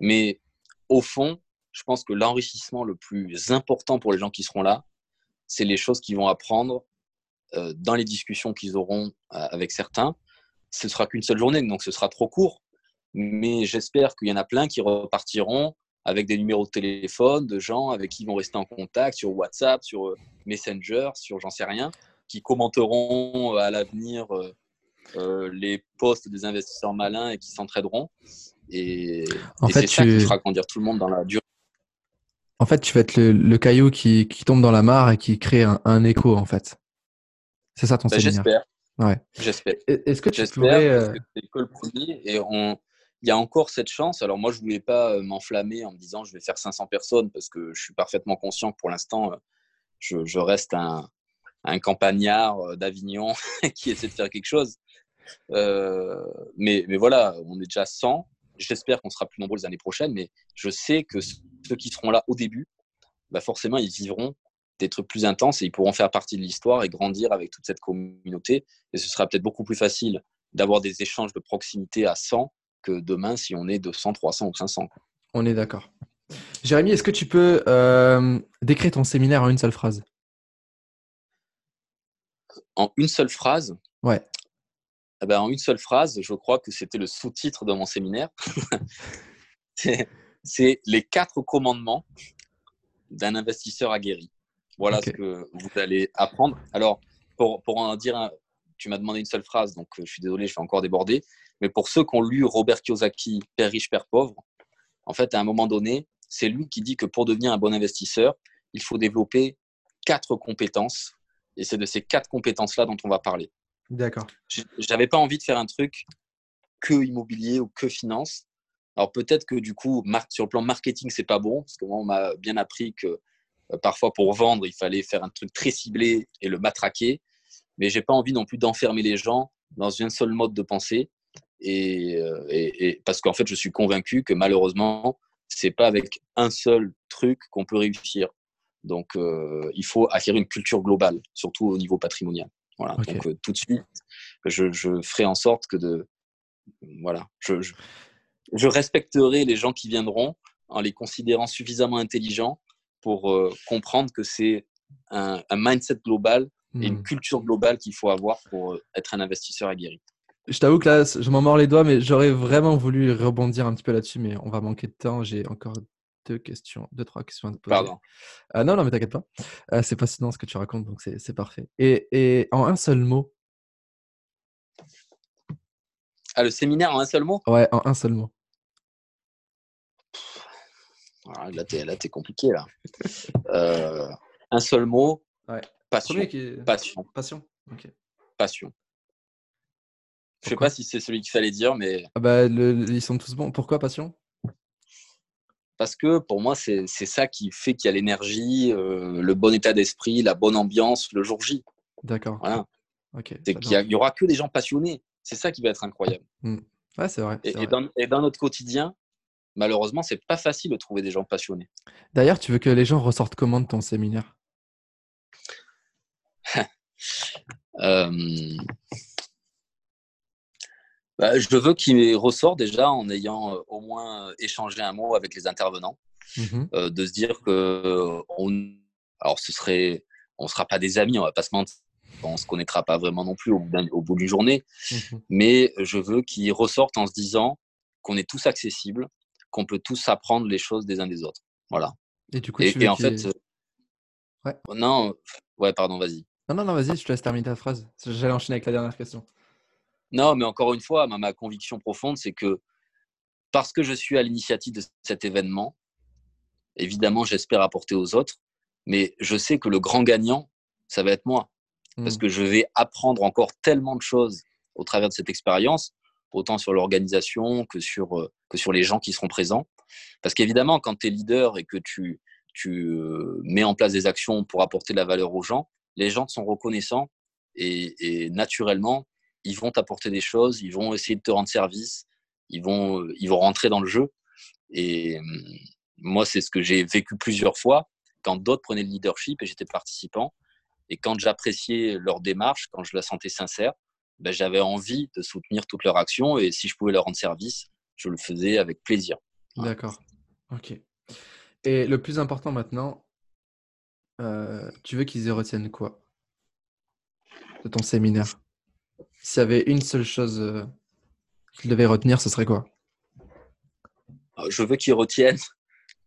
Mais au fond, je pense que l'enrichissement le plus important pour les gens qui seront là, c'est les choses qu'ils vont apprendre euh, dans les discussions qu'ils auront euh, avec certains. Ce ne sera qu'une seule journée, donc ce sera trop court. Mais j'espère qu'il y en a plein qui repartiront avec des numéros de téléphone de gens avec qui ils vont rester en contact sur WhatsApp, sur euh, Messenger, sur j'en sais rien, qui commenteront à l'avenir les posts des investisseurs malins et qui s'entraideront. Et, en fait, c'est ça qui fera grandir tout le monde dans la durée. En fait, tu vas être le, caillou qui, qui, tombe dans la mare et qui crée un, écho, en fait. C'est ça ton bah, J'espère. Ouais. J'espère. Est-ce que tu pourrais... C'est que le premier et on, il y a encore cette chance. Alors moi, je voulais pas euh, m'enflammer en me disant je vais faire 500 personnes parce que je suis parfaitement conscient que pour l'instant, euh, je, reste un, campagnard euh, d'Avignon qui essaie de faire quelque chose. mais, mais voilà, on est déjà 100. J'espère qu'on sera plus nombreux les années prochaines, mais je sais que ceux qui seront là au début, bah forcément, ils vivront des trucs plus intenses et ils pourront faire partie de l'histoire et grandir avec toute cette communauté. Et ce sera peut-être beaucoup plus facile d'avoir des échanges de proximité à 100 que demain si on est 200, 300 ou 500. On est d'accord. Jérémy, est-ce que tu peux euh, décrire ton séminaire en une seule phrase? En une seule phrase? Ouais. Eh ben, en une seule phrase, je crois que c'était le sous-titre de mon séminaire. c'est les quatre commandements d'un investisseur aguerri. Voilà ce que vous allez apprendre. Alors, pour, pour en dire, tu m'as demandé une seule phrase, donc euh, je suis désolé, je vais encore déborder. Mais pour ceux qui ont lu Robert Kiyosaki, Père riche, Père pauvre, en fait, à un moment donné, c'est lui qui dit que pour devenir un bon investisseur, il faut développer quatre compétences. Et c'est de ces quatre compétences-là dont on va parler. D'accord. J'avais pas envie de faire un truc que immobilier ou que finance. Alors peut-être que du coup, sur le plan marketing, c'est pas bon, parce que moi, on m'a bien appris que euh, parfois pour vendre, il fallait faire un truc très ciblé et le matraquer. Mais j'ai pas envie non plus d'enfermer les gens dans un seul mode de pensée. Euh, et, parce qu'en fait, je suis convaincu que malheureusement, c'est pas avec un seul truc qu'on peut réussir. Donc, euh, il faut acquérir une culture globale, surtout au niveau patrimonial. Voilà. Donc, euh, tout de suite, je, je, ferai en sorte que de, voilà, je, je, respecterai les gens qui viendront en les considérant suffisamment intelligents pour comprendre que c'est un, un, mindset global et une mmh. culture globale qu'il faut avoir pour être un investisseur aguerri. Je t'avoue que là, je m'en mords les doigts, mais j'aurais vraiment voulu rebondir un petit peu là-dessus, mais on va manquer de temps. J'ai encore deux questions, deux, trois questions à te poser. Pardon. Ah non, non, mais t'inquiète pas. Euh, c'est fascinant ce que tu racontes, donc c'est parfait. Et, et, en un seul mot, Ah, le séminaire en un seul mot? Ouais, en un seul mot. Ah, là, t'es, là, t'es compliqué, là. Euh, un seul mot? Ouais. Passion. Est- Passion. Passion. Ok. Passion. Je sais pas si c'est celui qu'il fallait dire, mais Ah bah, le- ils sont tous bons. Pourquoi passion? Parce que pour moi, c'est, ça qui fait qu'il y a l'énergie, euh, le bon état d'esprit, la bonne ambiance le jour J. D'accord. Voilà. Ok. C'est qu'il y, a- il y aura que des gens passionnés. C'est ça qui va être incroyable. Ouais, c'est vrai. Et, c'est et vrai. dans, et dans notre quotidien, malheureusement, c'est pas facile de trouver des gens passionnés. D'ailleurs, tu veux que les gens ressortent comment de ton séminaire? Euh, bah, je veux qu'il ressort déjà en ayant euh, au moins euh, échangé un mot avec les intervenants, Mhm. euh, de se dire que on, alors ce serait, on sera pas des amis, on va pas se mentir, on se connaîtra pas vraiment non plus au bout, d'un- au bout d'une journée, Mhm. mais je veux qu'ils ressortent en se disant qu'on est tous accessibles, qu'on peut tous apprendre les choses des uns des autres. Voilà. Et du coup, Et, tu veux et en fait, Ouais. non, ouais, pardon, vas-y. Non, non, non, vas-y, je te laisse terminer ta phrase. J'allais enchaîner avec la dernière question. Non, mais encore une fois, ma, ma conviction profonde, c'est que parce que je suis à l'initiative de cet événement, évidemment, j'espère apporter aux autres, mais je sais que le grand gagnant, ça va être moi, parce Mm. que je vais apprendre encore tellement de choses au travers de cette expérience, autant sur l'organisation que sur, euh, que sur les gens qui seront présents. Parce qu'évidemment, quand tu es leader et que tu, tu euh, mets en place des actions pour apporter de la valeur aux gens, les gens te sont reconnaissants et, et naturellement, ils vont t'apporter des choses, ils vont essayer de te rendre service, ils vont, euh, ils vont rentrer dans le jeu. Et hum, moi, c'est ce que j'ai vécu plusieurs fois quand d'autres prenaient le leadership et j'étais participant. Et quand j'appréciais leur démarche, quand je la sentais sincère, ben, j'avais envie de soutenir toutes leurs actions et si je pouvais leur rendre service, je le faisais avec plaisir. D'accord. Ok. Et le plus important maintenant, euh, tu veux qu'ils y retiennent quoi de ton séminaire? S'il y avait une seule chose euh, qu'ils devaient retenir, ce serait quoi? Euh, Je veux qu'ils retiennent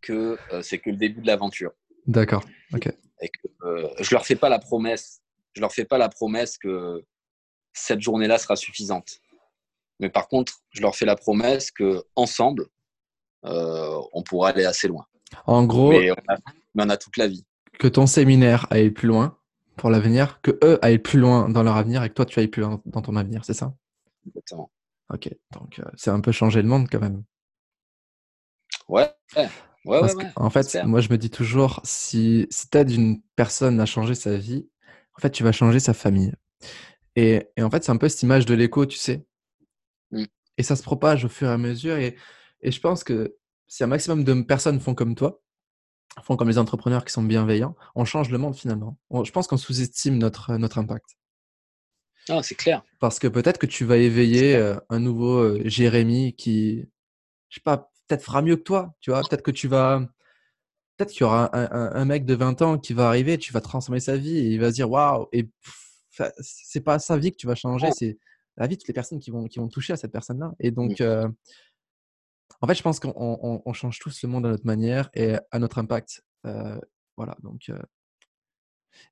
que euh, c'est que le début de l'aventure. D'accord. Ok. Et que, euh, je leur fais pas la promesse. Je leur fais pas la promesse que cette journée-là sera suffisante. Mais par contre, je leur fais la promesse que ensemble, euh, on pourra aller assez loin. En gros, Mais, on a, mais on a toute la vie. que ton séminaire aille plus loin pour l'avenir, que eux aillent plus loin dans leur avenir et que toi tu ailles plus loin dans ton avenir, c'est ça? Exactement. Ok. Donc euh, c'est un peu changer le monde quand même. Ouais, ouais, ouais. Parce ouais, en fait, moi, je me dis toujours, si, si tu aides une personne à changer sa vie, en fait, tu vas changer sa famille. Et, et en fait, c'est un peu cette image de l'écho, tu sais. Mm. Et ça se propage au fur et à mesure. Et, et je pense que si un maximum de personnes font comme toi, font comme les entrepreneurs qui sont bienveillants, on change le monde finalement. On- je pense qu'on sous-estime notre, notre impact. Non, c'est clair. Parce que peut-être que tu vas éveiller euh, un nouveau euh, Jérémy qui, je sais pas, peut-être fera mieux que toi, tu vois. Peut-être que tu vas, peut-être qu'il y aura un, un- un mec de 20 ans qui va arriver, tu vas transformer sa vie et il va se dire waouh. Et c'est pas sa vie que tu vas changer, c'est la vie de toutes les personnes qui vont, qui vont toucher à cette personne-là. Et donc, euh, en fait, je pense qu'on on- on change tous le monde à notre manière et à notre impact. Euh, voilà. Donc, euh,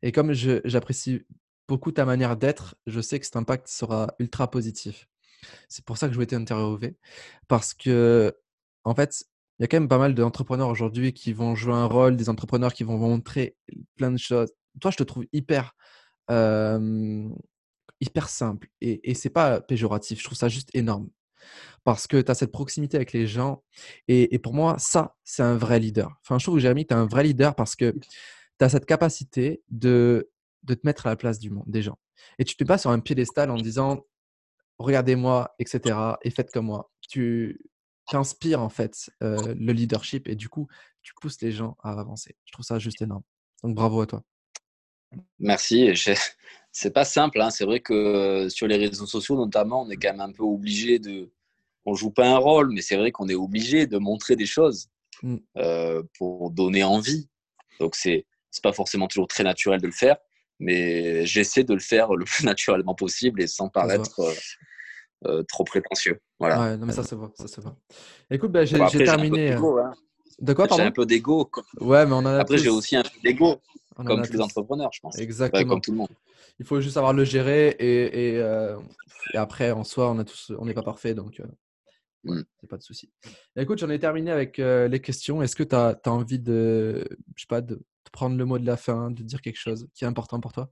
et comme j'apprécie beaucoup ta manière d'être, je sais que cet impact sera ultra positif. C'est pour ça que je voulais t'interviewer. Parce que, en fait, il y a quand même pas mal d'entrepreneurs aujourd'hui qui vont jouer un rôle, des entrepreneurs qui vont montrer plein de choses. Toi, je te trouve hyper, euh, hyper simple. Et, et c'est pas péjoratif, je trouve ça juste énorme. Parce que tu as cette proximité avec les gens. Et, et pour moi, ça, c'est un vrai leader. Enfin, je trouve que Jérémy, tu es un vrai leader parce que tu as cette capacité de, de te mettre à la place du monde, des gens. Et tu te mets pas sur un piédestal en disant regardez-moi, etc. et faites comme moi. Tu inspires en fait euh, le leadership et du coup, tu pousses les gens à avancer. Je trouve ça juste énorme. Donc bravo à toi. Merci. J'ai- C'est pas simple. hein. C'est vrai que euh, sur les réseaux sociaux, notamment, on est quand même un peu obligé de. On joue pas un rôle, mais c'est vrai qu'on est obligé de montrer des choses Mm. euh, pour donner envie. Donc c'est c'est pas forcément toujours très naturel de le faire, mais j'essaie de le faire le plus naturellement possible et sans paraître euh, euh, trop prétentieux. Voilà. Ouais, non, mais ça se voit, ça se voit. Écoute, bah, j'ai Bon, terminé. d'ego, hein. De quoi, J'ai un peu d'ego. Ouais, mais on en a Après, j'ai tous. aussi un peu d'ego. comme tous les entrepreneurs, je pense. Exactement. comme tout le monde. Il faut juste savoir le gérer et, et, euh, après, en soi, on on n'est pas parfait, donc euh, c'est pas de souci. Écoute, j'en ai terminé avec euh, les questions. Est-ce que tu as, as, envie de, je sais pas, de, prendre le mot de la fin, de dire quelque chose qui est important pour toi?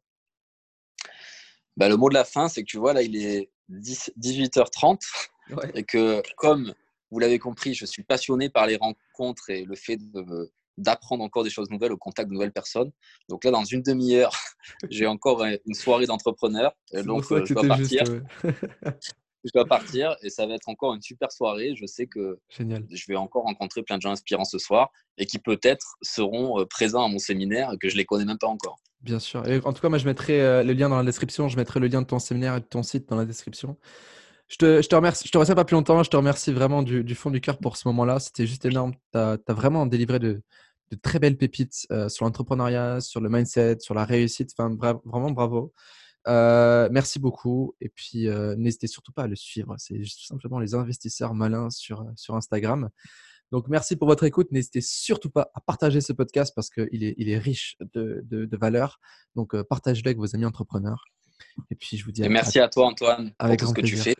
Bah, Le mot de la fin, c'est que tu vois, là, il est 18h30 et que comme vous l'avez compris, je suis passionné par les rencontres et le fait d'apprendre encore des choses nouvelles au contact de nouvelles personnes. Donc là, dans une demi-heure, j'ai encore une soirée d'entrepreneurs. Donc, euh, je dois partir. je dois partir et ça va être encore une super soirée. Je sais que je vais encore rencontrer plein de gens inspirants ce soir et qui peut-être seront euh, présents à mon séminaire et que je les connais même pas encore. Bien sûr. Et en tout cas, moi, je mettrai euh, le lien dans la description. Je mettrai le lien de ton séminaire et de ton site dans la description. Je te, je te remercie. Je te pas plus longtemps. Je te remercie vraiment du, fond du cœur pour ce moment-là. C'était juste énorme. Tu as, vraiment délivré de, de très belles pépites euh, sur l'entrepreneuriat, sur le mindset, sur la réussite. Enfin, vraiment bravo. Euh, merci beaucoup. Et puis, euh, n'hésitez surtout pas à le suivre. C'est tout simplement les investisseurs malins sur, sur Instagram. Donc, merci pour votre écoute. N'hésitez surtout pas à partager ce podcast parce qu'il est, il est riche de, de, de valeur. Donc, partagez-le avec vos amis entrepreneurs. Et puis, je vous dis. Et merci à, toi, Antoine, avec pour tout ce que tu fais.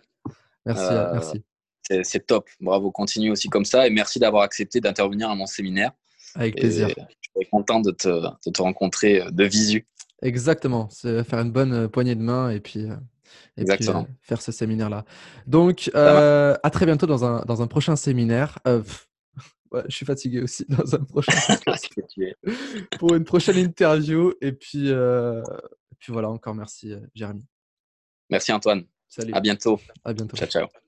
Merci, euh, merci. C'est top. Bravo, continue aussi comme ça. Et merci d'avoir accepté d'intervenir à mon séminaire. Avec plaisir. je suis content de te, de te, rencontrer euh, de visu. Exactement. C'est faire une bonne euh, poignée de main et puis, et puis faire ce séminaire-là. Donc, à très bientôt dans un, dans un prochain séminaire. je suis fatigué aussi dans un prochain pour une prochaine interview. Et puis, et puis voilà, encore merci, Jérémy. Merci Antoine. Salut. À bientôt. À bientôt. Ciao, ciao.